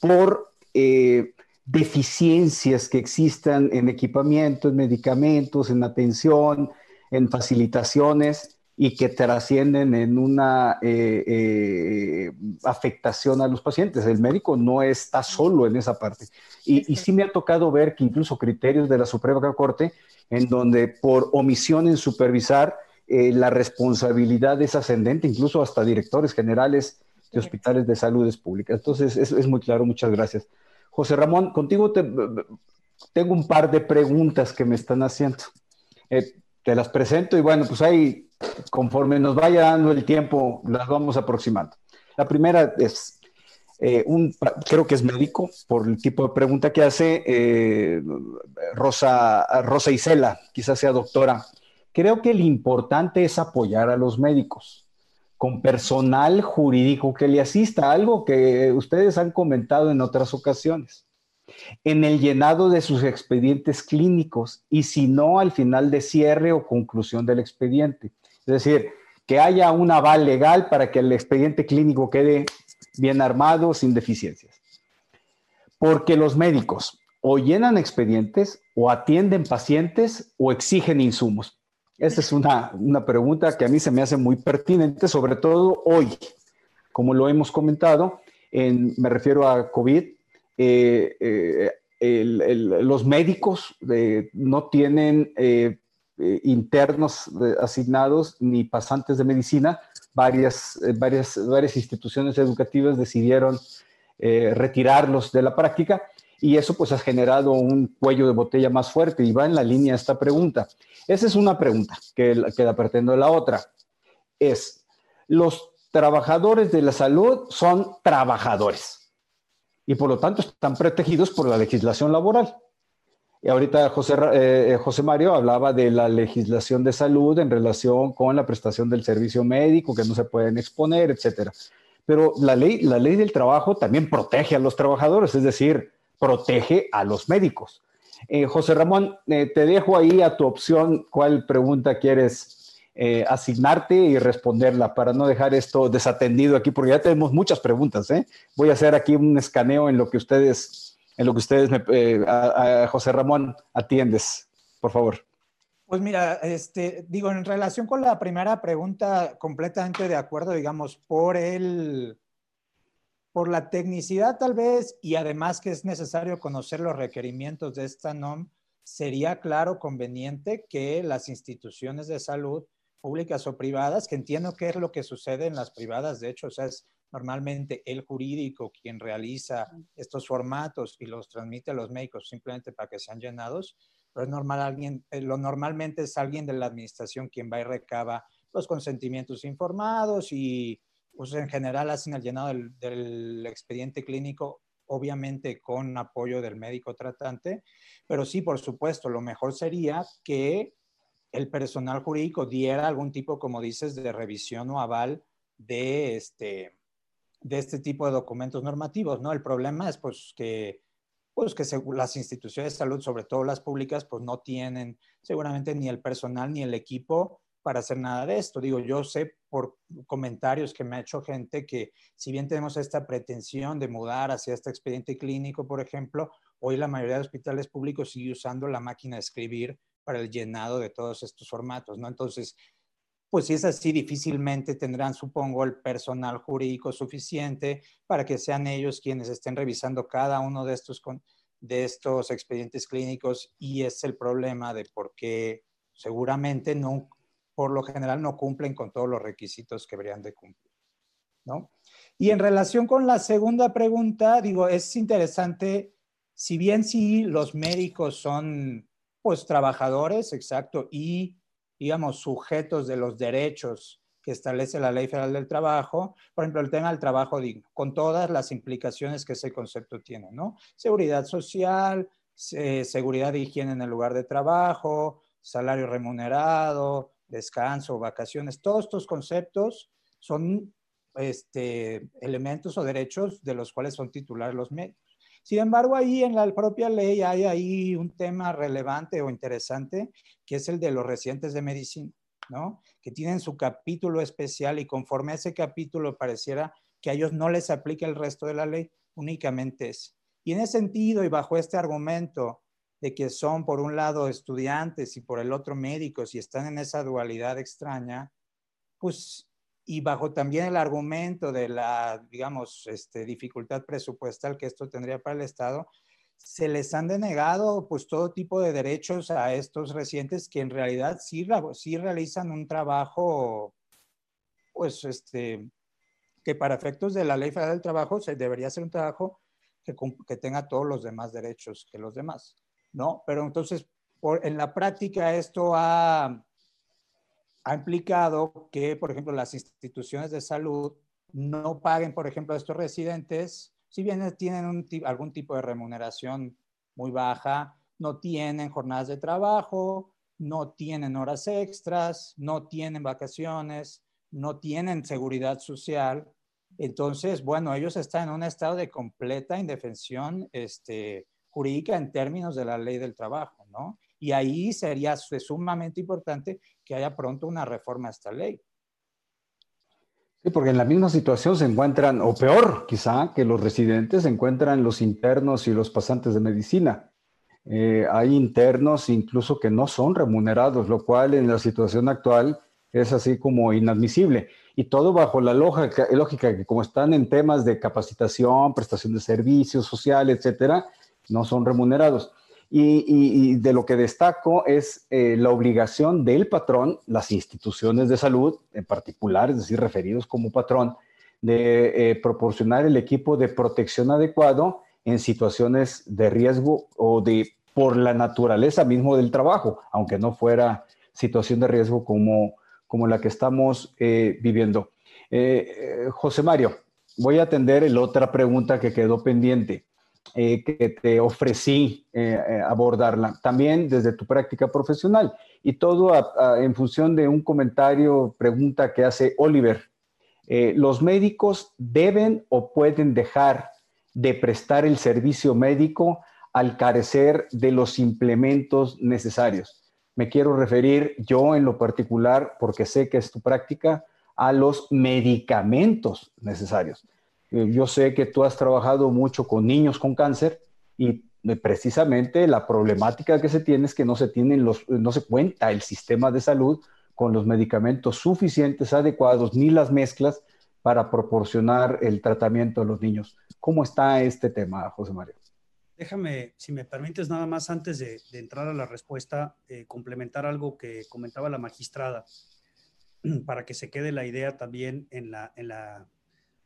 por... Eh, deficiencias que existan en equipamiento, en medicamentos, en atención, en facilitaciones y que trascienden en una eh, eh, afectación a los pacientes. El médico no está solo en esa parte. Y, y, sí me ha tocado ver que incluso criterios de la Suprema Corte, en donde por omisión en supervisar, eh, la responsabilidad es ascendente, incluso hasta directores generales de hospitales de salud públicas. Entonces, es, es, muy claro, muchas gracias. José Ramón, contigo te, tengo un par de preguntas que me están haciendo. Eh, te las presento y bueno, pues ahí, conforme nos vaya dando el tiempo, las vamos aproximando. La primera es, eh, un, creo que es médico, por el tipo de pregunta que hace, Rosa, Rosa Isela, quizás sea doctora. Creo que lo importante es apoyar a los médicos con personal jurídico que le asista, algo que ustedes han comentado en otras ocasiones, en el llenado de sus expedientes clínicos y si no al final de cierre o conclusión del expediente. Es decir, que haya un aval legal para que el expediente clínico quede bien armado, sin deficiencias. Porque los médicos o llenan expedientes o atienden pacientes o exigen insumos. Esa es una, pregunta que a mí se me hace muy pertinente, sobre todo hoy. Como lo hemos comentado, me refiero a COVID, eh, eh, los médicos eh, no tienen internos asignados ni pasantes de medicina. Varias, varias, varias instituciones educativas decidieron retirarlos de la práctica y eso pues ha generado un cuello de botella más fuerte y va en la línea esta pregunta. Esa es una pregunta que, que la pretendo. La otra es, los trabajadores de la salud son trabajadores y por lo tanto están protegidos por la legislación laboral. Y ahorita José, eh, José Mario hablaba de la legislación de salud en relación con la prestación del servicio médico, que no se pueden exponer, etcétera. Pero la ley, la ley del trabajo también protege a los trabajadores, es decir, protege a los médicos. Eh, José Ramón, eh, te dejo ahí a tu opción cuál pregunta quieres eh, asignarte y responderla para no dejar esto desatendido aquí, porque ya tenemos muchas preguntas. Voy a hacer aquí un escaneo en lo que ustedes, en lo que ustedes, a, José Ramón, atiendes, por favor. Pues mira, este, digo, en relación con la primera pregunta, completamente de acuerdo, digamos, por el, por la tecnicidad tal vez y además que es necesario conocer los requerimientos de esta NOM, sería claro, conveniente que las instituciones de salud públicas o privadas, que entiendo que es lo que sucede en las privadas, de hecho, o sea, es normalmente el jurídico quien realiza estos formatos y los transmite a los médicos simplemente para que sean llenados, pero es normal alguien, eh, lo normalmente es alguien de la administración quien va y recaba los consentimientos informados y pues en general hacen el llenado del, expediente clínico, obviamente con apoyo del médico tratante, pero sí, por supuesto, lo mejor sería que el personal jurídico diera algún tipo, como dices, de revisión o aval de este, de este tipo de documentos normativos, ¿no? El problema es pues que, pues que las instituciones de salud, sobre todo las públicas, pues no tienen seguramente ni el personal ni el equipo para hacer nada de esto. Digo, yo sé por comentarios que me ha hecho gente que si bien tenemos esta pretensión de mudar hacia este expediente clínico, por ejemplo, hoy la mayoría de hospitales públicos sigue usando la máquina de escribir para el llenado de todos estos formatos, ¿no? Entonces, pues si es así, difícilmente tendrán, supongo, el personal jurídico suficiente para que sean ellos quienes estén revisando cada uno de estos, de estos expedientes clínicos y es el problema de por qué seguramente no por lo general no cumplen con todos los requisitos que deberían de cumplir. ¿no? Y en relación con la segunda pregunta, digo, es interesante, si bien sí los médicos son pues trabajadores, exacto, y digamos sujetos de los derechos que establece la Ley Federal del Trabajo, por ejemplo, el tema del trabajo digno, con todas las implicaciones que ese concepto tiene, ¿no? Seguridad social, seguridad de higiene en el lugar de trabajo, salario remunerado, descanso, vacaciones, todos estos conceptos son este, elementos o derechos de los cuales son titulares los. Sin embargo, ahí en la propia ley hay ahí un tema relevante o interesante, que es el de los residentes de medicina, ¿no? Que tienen su capítulo especial y conforme a ese capítulo pareciera que a ellos no les aplica el resto de la ley, únicamente es. Y en ese sentido y bajo este argumento de que son por un lado estudiantes y por el otro médicos y están en esa dualidad extraña, pues y bajo también el argumento de la, digamos, este, dificultad presupuestal que esto tendría para el Estado, se les han denegado pues todo tipo de derechos a estos residentes que en realidad sí, sí realizan un trabajo, pues este, que para efectos de la Ley Federal del Trabajo se debería ser un trabajo que, que tenga todos los demás derechos que los demás, ¿no? Pero entonces, por, en la práctica esto ha, ha implicado que, por ejemplo, las instituciones de salud no paguen, por ejemplo, a estos residentes, si bien tienen algún tipo de remuneración muy baja, no tienen jornadas de trabajo, no tienen horas extras, no tienen vacaciones, no tienen seguridad social. Entonces, bueno, ellos están en un estado de completa indefensión este, jurídica en términos de la ley del trabajo, ¿no? Y ahí sería sumamente importante que haya pronto una reforma a esta ley. Sí, porque en la misma situación se encuentran, o peor quizá, que los residentes se encuentran los internos y los pasantes de medicina. Eh, hay internos incluso que no son remunerados, lo cual en la situación actual es así como inadmisible. Y todo bajo la lógica, lógica que como están en temas de capacitación, prestación de servicios sociales, etcétera, no son remunerados. Y, de lo que destaco es eh, la obligación del patrón, las instituciones de salud en particular, es decir, referidos como patrón, de eh, proporcionar el equipo de protección adecuado en situaciones de riesgo o de por la naturaleza mismo del trabajo, aunque no fuera situación de riesgo como, como la que estamos eh, viviendo. José Mario, voy a atender la otra pregunta que quedó pendiente. Eh, que te ofrecí eh, eh, abordarla, también desde tu práctica profesional. Y todo en función de un comentario, pregunta que hace Oliver. ¿Los médicos deben o pueden dejar de prestar el servicio médico al carecer de los implementos necesarios? Me quiero referir yo en lo particular, porque sé que es tu práctica, a los medicamentos necesarios. Eh, yo sé que tú has trabajado mucho con niños con cáncer y eh, precisamente la problemática que se tiene es que no se tienen los, no se cuenta el sistema de salud con los medicamentos suficientes, adecuados, ni las mezclas para proporcionar el tratamiento a los niños. ¿Cómo está este tema, José Mario? Déjame, si me permites, nada más antes de, entrar a la respuesta, eh, complementar algo que comentaba la magistrada, para que se quede la idea también en la, en la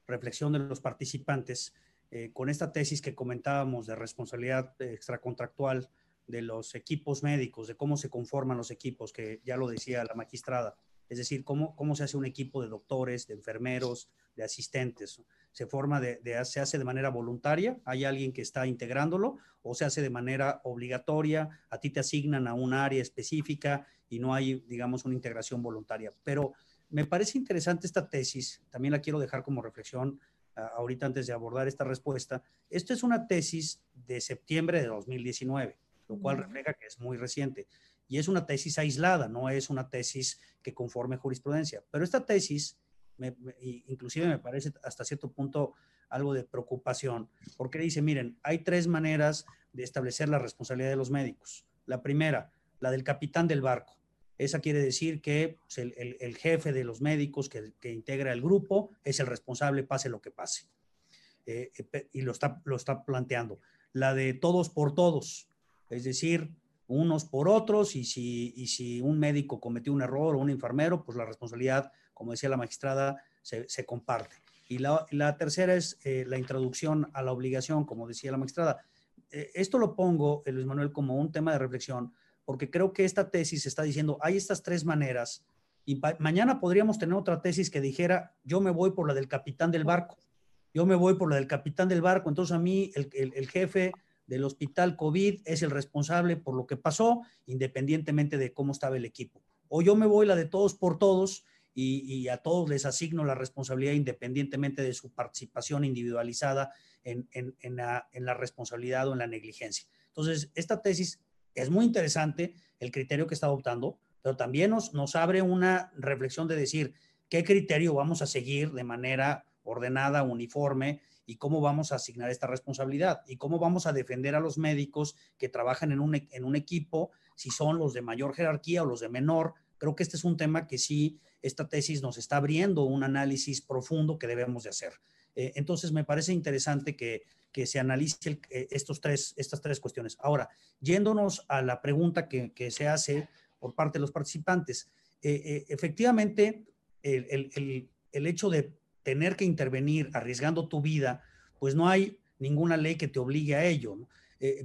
reflexión de los participantes eh, con esta tesis que comentábamos de responsabilidad extracontractual de los equipos médicos, de cómo se conforman los equipos, que ya lo decía la magistrada, es decir, cómo, cómo se hace un equipo de doctores, de enfermeros, de asistentes. Se forma de, se hace de manera voluntaria, hay alguien que está integrándolo, o se hace de manera obligatoria, a ti te asignan a un área específica y no hay, digamos, una integración voluntaria. Pero me parece interesante esta tesis, también la quiero dejar como reflexión ah, ahorita antes de abordar esta respuesta. Esto es una tesis de septiembre de 2019, lo cual refleja que es muy reciente. Y es una tesis aislada, no es una tesis que conforme jurisprudencia. Pero esta tesis, inclusive me parece hasta cierto punto algo de preocupación, porque dice, miren, hay tres maneras de establecer la responsabilidad de los médicos. La primera, la del capitán del barco. Esa quiere decir que pues, el, jefe de los médicos que, integra el grupo es el responsable, pase lo que pase. Eh, eh, y lo está, lo está planteando. La de todos por todos, es decir, unos por otros, y si, y si un médico cometió un error o un enfermero, pues la responsabilidad, como decía la magistrada, se, comparte. Y la, tercera es eh, la introducción a la obligación, como decía la magistrada. esto lo pongo, Luis Manuel, como un tema de reflexión, porque creo que esta tesis está diciendo, hay estas tres maneras, y mañana podríamos tener otra tesis que dijera, yo me voy por la del capitán del barco, yo me voy por la del capitán del barco, entonces a mí el, jefe del hospital COVID es el responsable por lo que pasó, independientemente de cómo estaba el equipo. O yo me voy la de todos por todos y, a todos les asigno la responsabilidad independientemente de su participación individualizada en, la, en la responsabilidad o en la negligencia. Entonces, esta tesis es muy interesante el criterio que está adoptando, pero también nos, abre una reflexión de decir qué criterio vamos a seguir de manera ordenada, uniforme, y cómo vamos a asignar esta responsabilidad y cómo vamos a defender a los médicos que trabajan en un, en un equipo, si son los de mayor jerarquía o los de menor. Creo que este es un tema que sí, esta tesis nos está abriendo un análisis profundo que debemos de hacer. Eh, entonces, me parece interesante que, que se analice eh, estos tres, estas tres cuestiones. Ahora, yéndonos a la pregunta que, se hace por parte de los participantes, eh, efectivamente, el, el, el hecho de tener que intervenir arriesgando tu vida, pues no hay ninguna ley que te obligue a ello.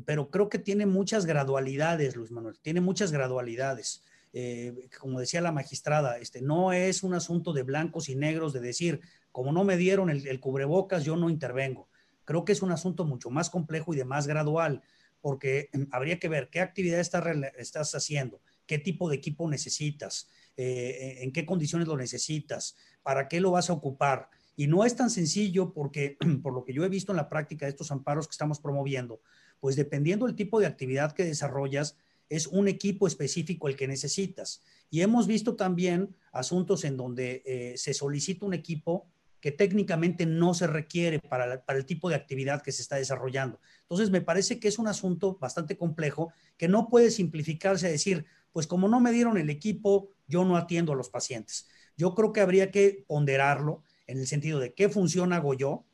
Pero creo que tiene muchas gradualidades, Luis Manuel, tiene muchas gradualidades. Eh, como decía la magistrada, este, no es un asunto de blancos y negros de decir, como no me dieron el, cubrebocas, yo no intervengo. Creo que es un asunto mucho más complejo y de más gradual, porque em, habría que ver qué actividad estás, estás haciendo, qué tipo de equipo necesitas, eh, en qué condiciones lo necesitas, para qué lo vas a ocupar. Y no es tan sencillo porque, por lo que yo he visto en la práctica de estos amparos que estamos promoviendo, pues dependiendo del tipo de actividad que desarrollas, es un equipo específico el que necesitas. Y hemos visto también asuntos en donde eh, se solicita un equipo que técnicamente no se requiere para, para, el tipo de actividad que se está desarrollando. Entonces, me parece que es un asunto bastante complejo que no puede simplificarse a decir, pues como no me dieron el equipo, yo no atiendo a los pacientes. Yo creo que habría que ponderarlo en el sentido de qué función hago yo,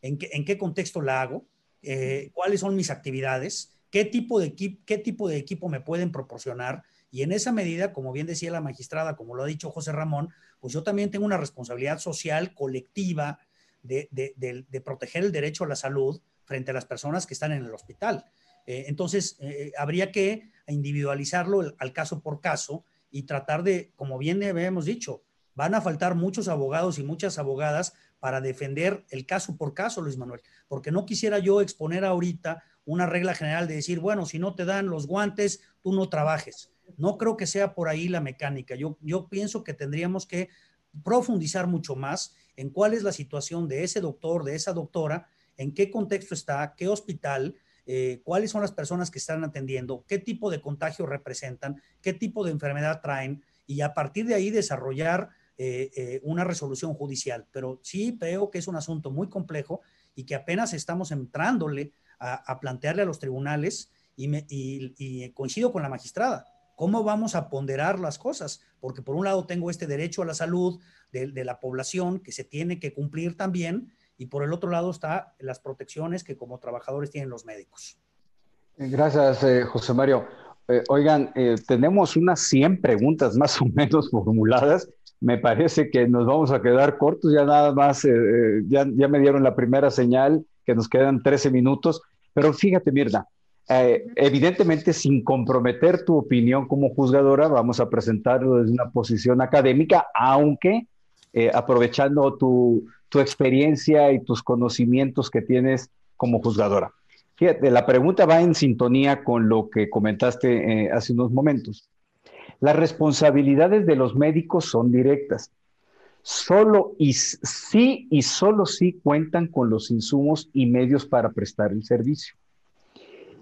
en qué, en qué contexto la hago, eh, cuáles son mis actividades, qué tipo, de qué tipo de equipo me pueden proporcionar. Y en esa medida, como bien decía la magistrada, como lo ha dicho José Ramón, pues yo también tengo una responsabilidad social colectiva de, proteger el derecho a la salud frente a las personas que están en el hospital. Eh, entonces, eh, habría que individualizarlo al caso por caso y tratar de, como bien habíamos dicho, van a faltar muchos abogados y muchas abogadas para defender el caso por caso, Luis Manuel, porque no quisiera yo exponer ahorita una regla general de decir, bueno, si no te dan los guantes, tú no trabajes. No creo que sea por ahí la mecánica. Yo, yo pienso que tendríamos que profundizar mucho más en cuál es la situación de ese doctor, de esa doctora, en qué contexto está, qué hospital, eh, cuáles son las personas que están atendiendo, qué tipo de contagio representan, qué tipo de enfermedad traen, y a partir de ahí desarrollar eh, eh, una resolución judicial. Pero sí veo que es un asunto muy complejo y que apenas estamos entrándole a, plantearle a los tribunales y, coincido con la magistrada. ¿Cómo vamos a ponderar las cosas? Porque por un lado tengo este derecho a la salud de, la población que se tiene que cumplir también y por el otro lado está las protecciones que como trabajadores tienen los médicos. Gracias, eh, José Mario. oigan, tenemos unas 100 preguntas más o menos formuladas me parece que nos vamos a quedar cortos, ya nada más, eh, eh, ya, ya, me dieron la primera señal, que nos quedan 13 minutos, pero fíjate, Mirna, eh, evidentemente sin comprometer tu opinión como juzgadora, vamos a presentarlo desde una posición académica, aunque aprovechando tu, tu experiencia y tus conocimientos que tienes como juzgadora. Fíjate, la pregunta va en sintonía con lo que comentaste hace unos momentos. Las responsabilidades de los médicos son directas. Solo y sí y solo sí cuentan con los insumos y medios para prestar el servicio.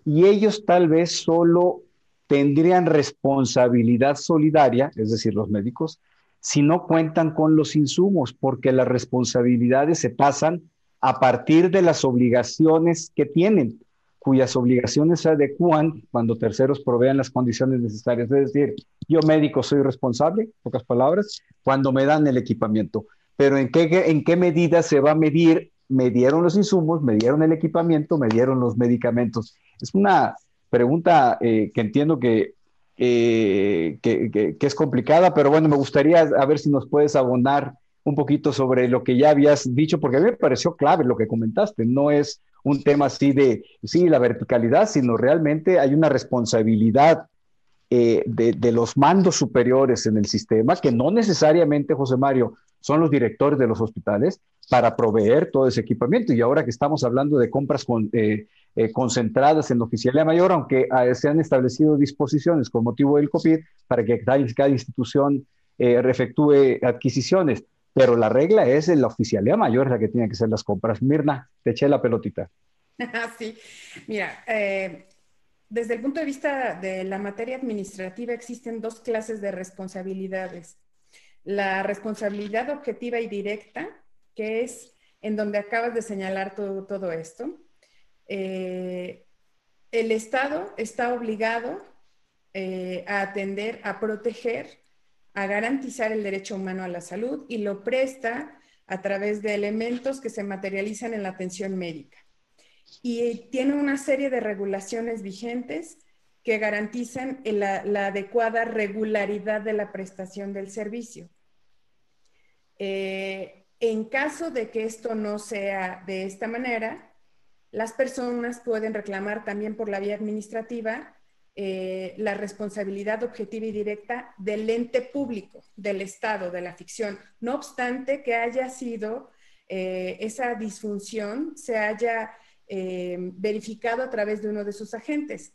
Y ellos tal vez solo tendrían responsabilidad solidaria, es decir, los médicos, si no cuentan con los insumos, porque las responsabilidades se pasan a partir de las obligaciones que tienen cuyas obligaciones se adecúan cuando terceros provean las condiciones necesarias. Es decir, yo médico soy responsable, pocas palabras, cuando me dan el equipamiento. Pero ¿en qué, en qué medida se va a medir? Me dieron los insumos, me dieron el equipamiento, me dieron los medicamentos. Es una pregunta eh, que entiendo que, que, que, que, es complicada, pero bueno, me gustaría a ver si nos puedes abonar un poquito sobre lo que ya habías dicho, porque a mí me pareció clave lo que comentaste. No es un tema así de, sí, la verticalidad, sino realmente hay una responsabilidad eh, de, los mandos superiores en el sistema, que no necesariamente, José Mario, son los directores de los hospitales para proveer todo ese equipamiento. Y ahora que estamos hablando de compras con, eh, eh, concentradas en la oficialía mayor, aunque se han establecido disposiciones con motivo del COVID para que cada, cada institución efectúe adquisiciones pero la regla es la oficialidad mayor la que tiene que ser las compras. Mirna, te eché la pelotita. sí, mira, eh, desde el punto de vista de la materia administrativa existen dos clases de responsabilidades. La responsabilidad objetiva y directa, que es en donde acabas de señalar todo, todo esto. Eh, el Estado está obligado eh, a atender, a proteger, a garantizar el derecho humano a la salud y lo presta a través de elementos que se materializan en la atención médica. Y tiene una serie de regulaciones vigentes que garantizan la, adecuada regularidad de la prestación del servicio. Eh, en caso de que esto no sea de esta manera, las personas pueden reclamar también por la vía administrativa eh, la responsabilidad objetiva y directa del ente público, del Estado, de la ficción, no obstante que haya sido eh, esa disfunción, se haya verificado a través de uno de sus agentes.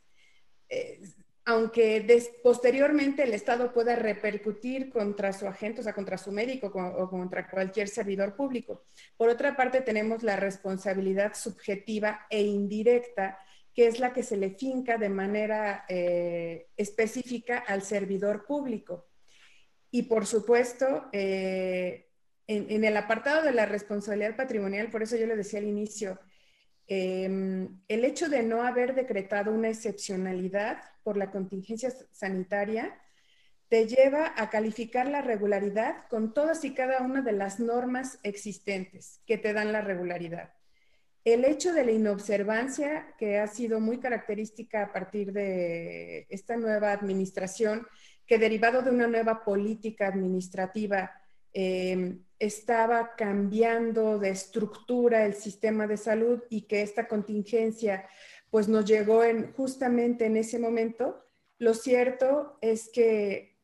Eh, aunque posteriormente el Estado pueda repercutir contra su agente, o sea, contra su médico o contra cualquier servidor público. Por otra parte, tenemos la responsabilidad subjetiva e indirecta, que es la que se le finca de manera eh, específica al servidor público. Y por supuesto, eh, en, el apartado de la responsabilidad patrimonial, por eso yo le decía al inicio, Em, el hecho de no haber decretado una excepcionalidad por la contingencia sanitaria te lleva a calificar la regularidad con todas y cada una de las normas existentes que te dan la regularidad. El hecho de la inobservancia, que ha sido muy característica a partir de esta nueva administración, que derivado de una nueva política administrativa, eh, estaba cambiando de estructura el sistema de salud y que esta contingencia pues nos llegó en, justamente en ese momento, lo cierto es que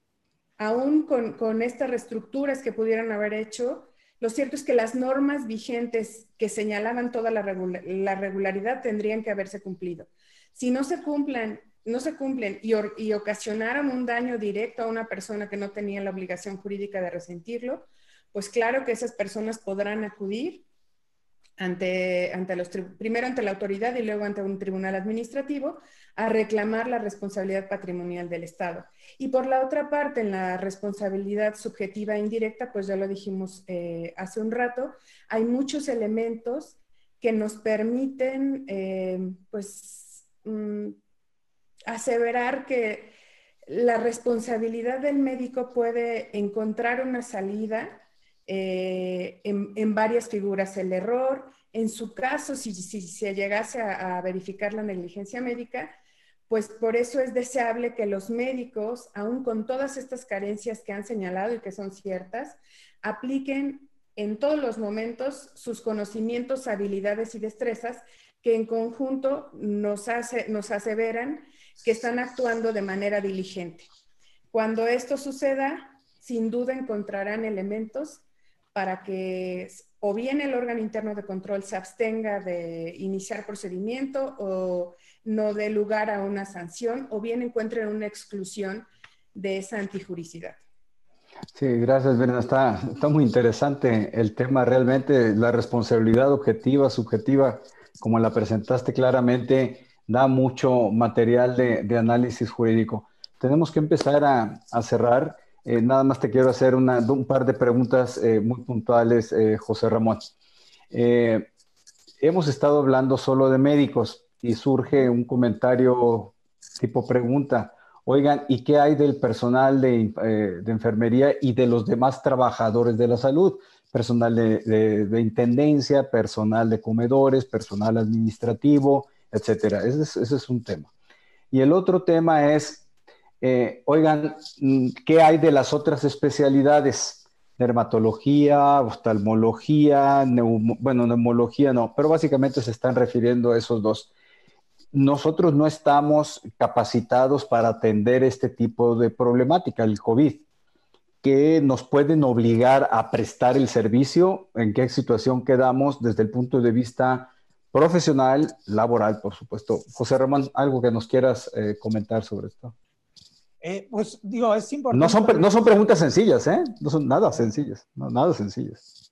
aún con, estas reestructuras que pudieran haber hecho, lo cierto es que las normas vigentes que señalaban toda la, regularidad tendrían que haberse cumplido. Si no se cumplan, no se cumplen y, y ocasionaron un daño directo a una persona que no tenía la obligación jurídica de resentirlo, pues claro que esas personas podrán acudir ante, ante los, primero ante la autoridad y luego ante un tribunal administrativo a reclamar la responsabilidad patrimonial del Estado. Y por la otra parte, en la responsabilidad subjetiva e indirecta, pues ya lo dijimos eh, hace un rato, hay muchos elementos que nos permiten, eh, pues, mm, aseverar que la responsabilidad del médico puede encontrar una salida eh, en, varias figuras el error. En su caso, si, se llegase a, verificar la negligencia médica, pues por eso es deseable que los médicos, aún con todas estas carencias que han señalado y que son ciertas, apliquen en todos los momentos sus conocimientos, habilidades y destrezas que en conjunto nos, hace, nos aseveran que están actuando de manera diligente. Cuando esto suceda, sin duda encontrarán elementos para que o bien el órgano interno de control se abstenga de iniciar procedimiento o no dé lugar a una sanción, o bien encuentren una exclusión de esa antijuricidad. Sí, gracias, Berna. Está, está muy interesante el tema realmente. La responsabilidad objetiva, subjetiva, como la presentaste claramente, da mucho material de, de análisis jurídico. Tenemos que empezar a, a cerrar. Eh, nada más te quiero hacer un par de preguntas eh, muy puntuales, eh, José Ramón. hemos estado hablando solo de médicos y surge un comentario tipo pregunta. Oigan, ¿y qué hay del personal de, enfermería y de los demás trabajadores de la salud? Personal de, intendencia, personal de comedores, personal administrativo, etcétera. ese es un tema. Y el otro tema es eh, oigan, mm, ¿qué hay de las otras especialidades? Dermatología, oftalmología, bueno, neumología no, pero básicamente se están refiriendo a esos dos. Nosotros no estamos capacitados para atender este tipo de problemática, el COVID, que nos pueden obligar a prestar el servicio, en qué situación quedamos desde el punto de vista profesional, laboral, por supuesto. José Ramón, algo que nos quieras eh, comentar sobre esto. Eh, pues digo, es importante. No son, no son preguntas sencillas, ¿eh? No son nada sencillas, nada sencillas.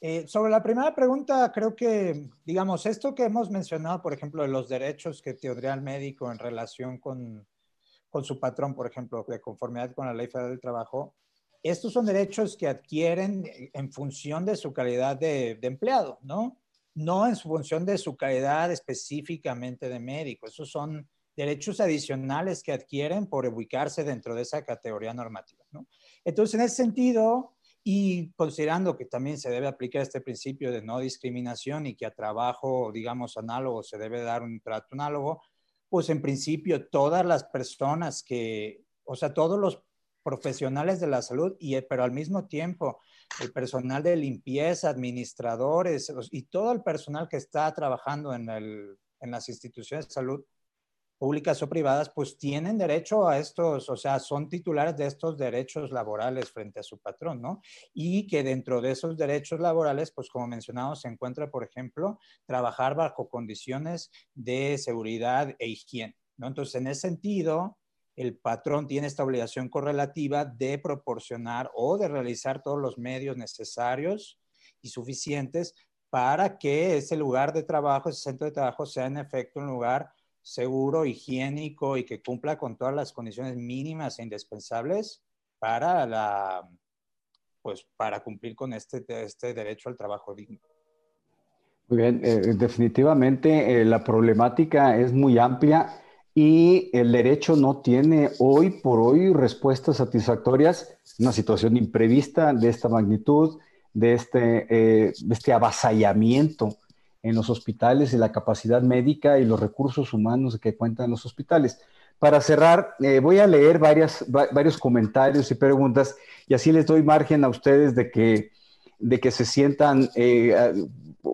Eh, sobre la primera pregunta, creo que, digamos, esto que hemos mencionado, por ejemplo, de los derechos que tendría el médico en relación con, con su patrón, por ejemplo, de conformidad con la Ley Federal del Trabajo, estos son derechos que adquieren en función de su calidad de, empleado, ¿no? No en función de su calidad específicamente de médico. Esos son derechos adicionales que adquieren por ubicarse dentro de esa categoría normativa, ¿no? Entonces, en ese sentido, y considerando que también se debe aplicar este principio de no discriminación y que a trabajo, digamos, análogo se debe dar un trato análogo, pues en principio todas las personas que, o sea, todos los profesionales de la salud, y, pero al mismo tiempo el personal de limpieza, administradores y todo el personal que está trabajando en, el, en las instituciones de salud, públicas o privadas, pues tienen derecho a estos, o sea, son titulares de estos derechos laborales frente a su patrón, ¿no? Y que dentro de esos derechos laborales, pues como mencionado, se encuentra, por ejemplo, trabajar bajo condiciones de seguridad e higiene, ¿no? Entonces, en ese sentido, el patrón tiene esta obligación correlativa de proporcionar o de realizar todos los medios necesarios y suficientes para que ese lugar de trabajo, ese centro de trabajo sea en efecto un lugar seguro, higiénico y que cumpla con todas las condiciones mínimas e indispensables para la pues para cumplir con este, este derecho al trabajo digno. Muy bien, eh, definitivamente eh, la problemática es muy amplia y el derecho no tiene hoy por hoy respuestas satisfactorias. Una situación imprevista de esta magnitud, de este, eh, de este avasallamiento en los hospitales y la capacidad médica y los recursos humanos que cuentan los hospitales. Para cerrar, eh, voy a leer varias, varios comentarios y preguntas y así les doy margen a ustedes de que, de que se sientan, eh,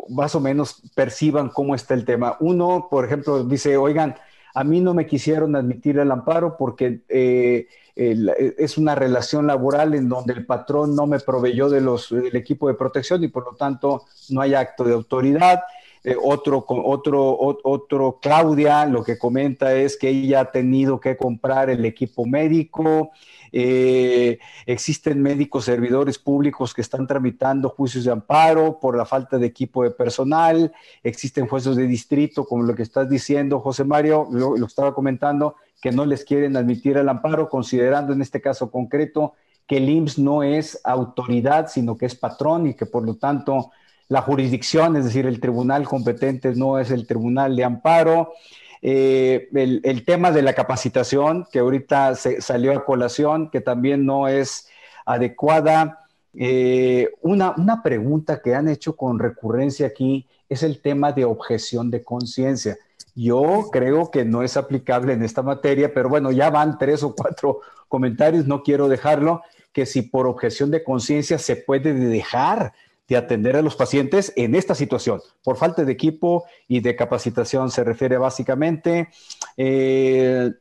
más o menos perciban cómo está el tema. Uno, por ejemplo, dice, oigan, a mí no me quisieron admitir el amparo porque eh, es una relación laboral en donde el patrón no me proveyó de los, del equipo de protección y por lo tanto no hay acto de autoridad. Eh, otro, otro, otro, Claudia, lo que comenta es que ella ha tenido que comprar el equipo médico. Eh, existen médicos servidores públicos que están tramitando juicios de amparo por la falta de equipo de personal. Existen jueces de distrito, como lo que estás diciendo, José Mario, lo, lo estaba comentando, que no les quieren admitir el amparo, considerando en este caso concreto que el IMSS no es autoridad, sino que es patrón y que por lo tanto la jurisdicción, es decir, el tribunal competente no es el tribunal de amparo. Eh, el, tema de la capacitación, que ahorita se, salió a colación, que también no es adecuada. Eh, una, una pregunta que han hecho con recurrencia aquí es el tema de objeción de conciencia. Yo creo que no es aplicable en esta materia, pero bueno, ya van tres o cuatro comentarios, no quiero dejarlo, que si por objeción de conciencia se puede dejar de atender a los pacientes en esta situación, por falta de equipo y de capacitación se refiere básicamente. Eh,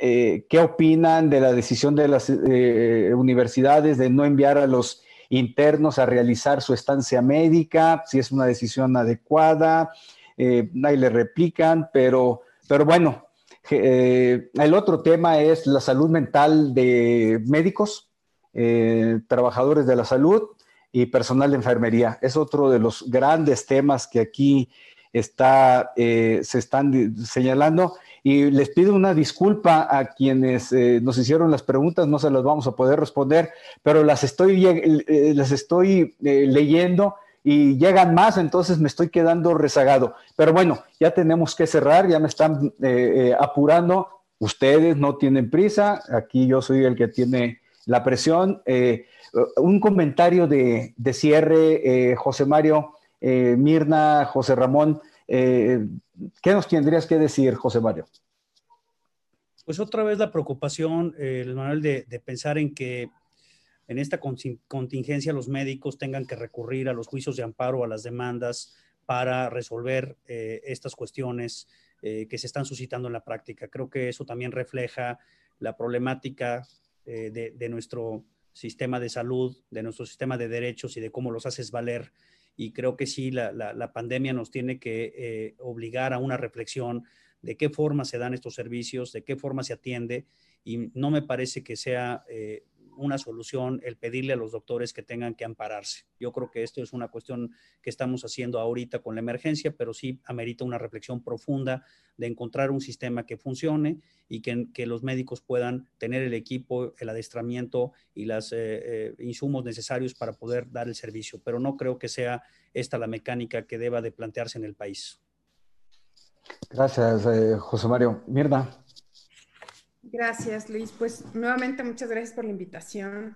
eh, ¿Qué opinan de la decisión de las eh, universidades de no enviar a los internos a realizar su estancia médica? Si es una decisión adecuada, nadie le replican, pero, pero bueno, el otro tema es la salud mental de médicos, trabajadores de la salud y personal de enfermería. Es otro de los grandes temas que aquí está, eh, se están señalando. Y les pido una disculpa a quienes eh, nos hicieron las preguntas, no se las vamos a poder responder, pero las estoy, eh, las estoy leyendo y llegan más, entonces me estoy quedando rezagado. Pero bueno, ya tenemos que cerrar, ya me están apurando. Ustedes no tienen prisa, aquí yo soy el que tiene la presión un comentario de, cierre, eh, José Mario, eh, Mirna, José Ramón. Eh, ¿Qué nos tendrías que decir, José Mario? Pues otra vez la preocupación, Manuel, de, de, pensar en que en esta contingencia los médicos tengan que recurrir a los juicios de amparo, a las demandas para resolver estas cuestiones que se están suscitando en la práctica. Creo que eso también refleja la problemática de, de, nuestro sistema de salud, de nuestro sistema de derechos y de cómo los haces valer. Y creo que sí, la, pandemia nos tiene que eh, obligar a una reflexión de qué forma se dan estos servicios, de qué forma se atiende. Y no me parece que sea eh, una solución el pedirle a los doctores que tengan que ampararse. Yo creo que esto es una cuestión que estamos haciendo ahorita con la emergencia, pero sí amerita una reflexión profunda de encontrar un sistema que funcione y que, que los médicos puedan tener el equipo, el adestramiento y los eh, eh, insumos necesarios para poder dar el servicio. Pero no creo que sea esta la mecánica que deba de plantearse en el país. Gracias, eh, José Mario. Mirna. Gracias, Luis. Pues nuevamente muchas gracias por la invitación.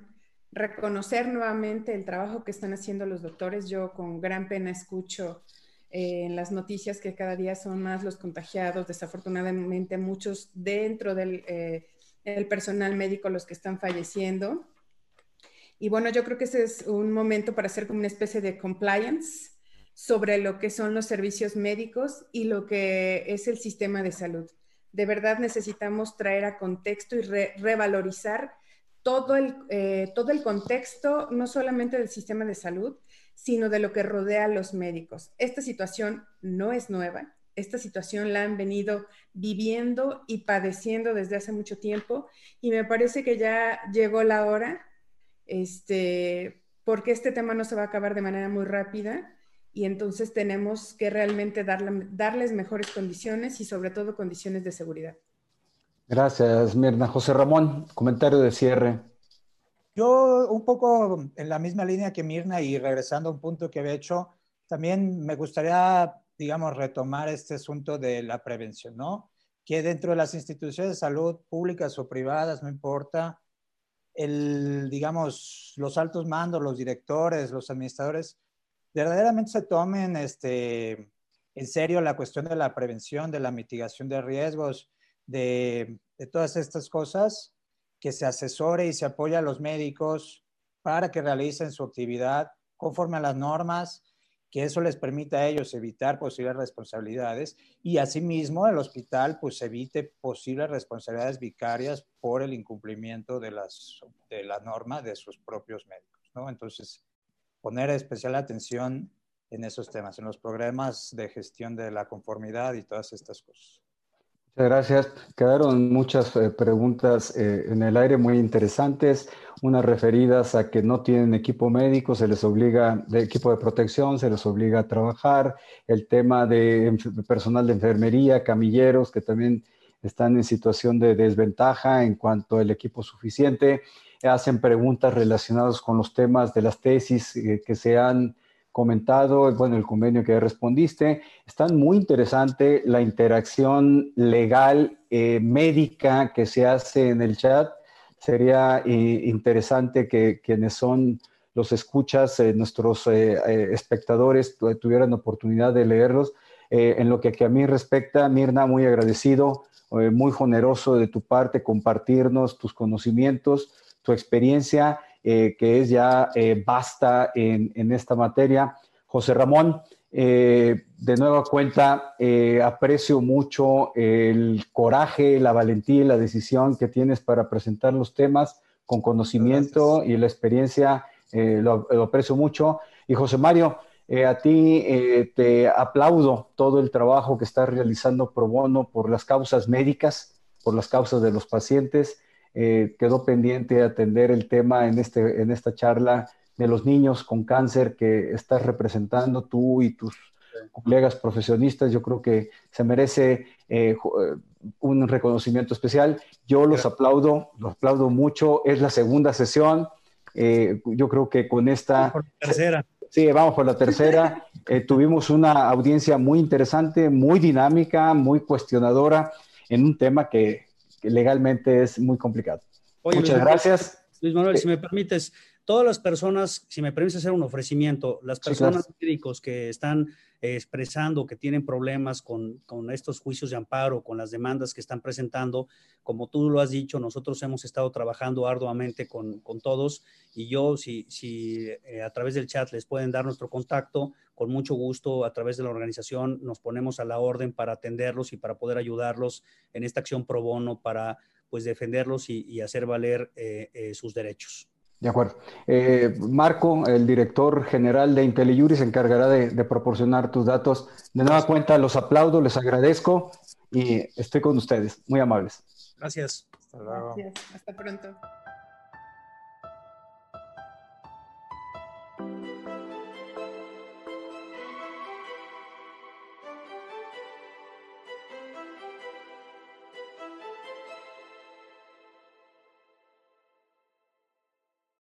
Reconocer nuevamente el trabajo que están haciendo los doctores. Yo con gran pena escucho eh, en las noticias que cada día son más los contagiados, desafortunadamente muchos dentro del eh, personal médico los que están falleciendo. Y bueno, yo creo que ese es un momento para hacer como una especie de compliance sobre lo que son los servicios médicos y lo que es el sistema de salud. De verdad necesitamos traer a contexto y revalorizar todo el, eh, todo el contexto, no solamente del sistema de salud, sino de lo que rodea a los médicos. Esta situación no es nueva, esta situación la han venido viviendo y padeciendo desde hace mucho tiempo y me parece que ya llegó la hora, este, porque este tema no se va a acabar de manera muy rápida y entonces tenemos que realmente darles mejores condiciones y sobre todo condiciones de seguridad. Gracias, Mirna. José Ramón, comentario de cierre. Yo un poco en la misma línea que Mirna y regresando a un punto que había hecho, también me gustaría, digamos, retomar este asunto de la prevención, ¿no? Que dentro de las instituciones de salud públicas o privadas, no importa, el, digamos, los altos mandos, los directores, los administradores, verdaderamente se tomen este, en serio la cuestión de la prevención, de la mitigación de riesgos, de, todas estas cosas, que se asesore y se apoye a los médicos para que realicen su actividad conforme a las normas, que eso les permita a ellos evitar posibles responsabilidades y asimismo el hospital pues evite posibles responsabilidades vicarias por el incumplimiento de, las, de la norma de sus propios médicos, ¿no? Entonces, poner especial atención en esos temas, en los programas de gestión de la conformidad y todas estas cosas. Muchas gracias. Quedaron muchas eh, preguntas eh, en el aire muy interesantes, unas referidas a que no tienen equipo médico, se les obliga, de equipo de protección, se les obliga a trabajar, el tema de personal de enfermería, camilleros, que también están en situación de desventaja en cuanto al equipo suficiente hacen preguntas relacionadas con los temas de las tesis eh, que se han comentado, bueno, el convenio que respondiste. Está muy interesante la interacción legal eh, médica que se hace en el chat. Sería eh, interesante que quienes son los escuchas, nuestros espectadores tuvieran oportunidad de leerlos. en lo que, que, a mí respecta, Mirna, muy agradecido, muy generoso de tu parte compartirnos tus conocimientos tu experiencia, eh, que es ya eh, basta en, esta materia. José Ramón, eh, de nueva cuenta, aprecio mucho el coraje, la valentía y la decisión que tienes para presentar los temas con conocimiento y la experiencia, lo, aprecio mucho. Y José Mario, a ti te aplaudo todo el trabajo que estás realizando pro bono por las causas médicas, por las causas de los pacientes eh, quedó pendiente atender el tema en, este, en esta charla de los niños con cáncer que estás representando tú y tus colegas profesionistas. Yo creo que se merece eh, eh, un reconocimiento especial. Yo los aplaudo, los aplaudo mucho. Es la segunda sesión. yo creo que con esta... Por tercera. Sí, vamos por la tercera. tuvimos una audiencia muy interesante, muy dinámica, muy cuestionadora en un tema que legalmente es muy complicado. Muchas gracias. Luis Manuel, si me permites, todas las personas, si me permites hacer un ofrecimiento, las personas médicos que están expresando que tienen problemas con, con, estos juicios de amparo, con las demandas que están presentando, como tú lo has dicho, nosotros hemos estado trabajando arduamente con, con todos y yo, si, si eh, a través del chat les pueden dar nuestro contacto, con mucho gusto a través de la organización nos ponemos a la orden para atenderlos y para poder ayudarlos en esta acción pro bono para pues defenderlos y, hacer valer eh, eh, sus derechos. De acuerdo. Eh, Marco, el director general de IntelliJury, se encargará de, proporcionar tus datos. De nueva cuenta, los aplaudo, les agradezco y estoy con ustedes. Muy amables. Gracias. Hasta luego. Gracias. Hasta pronto.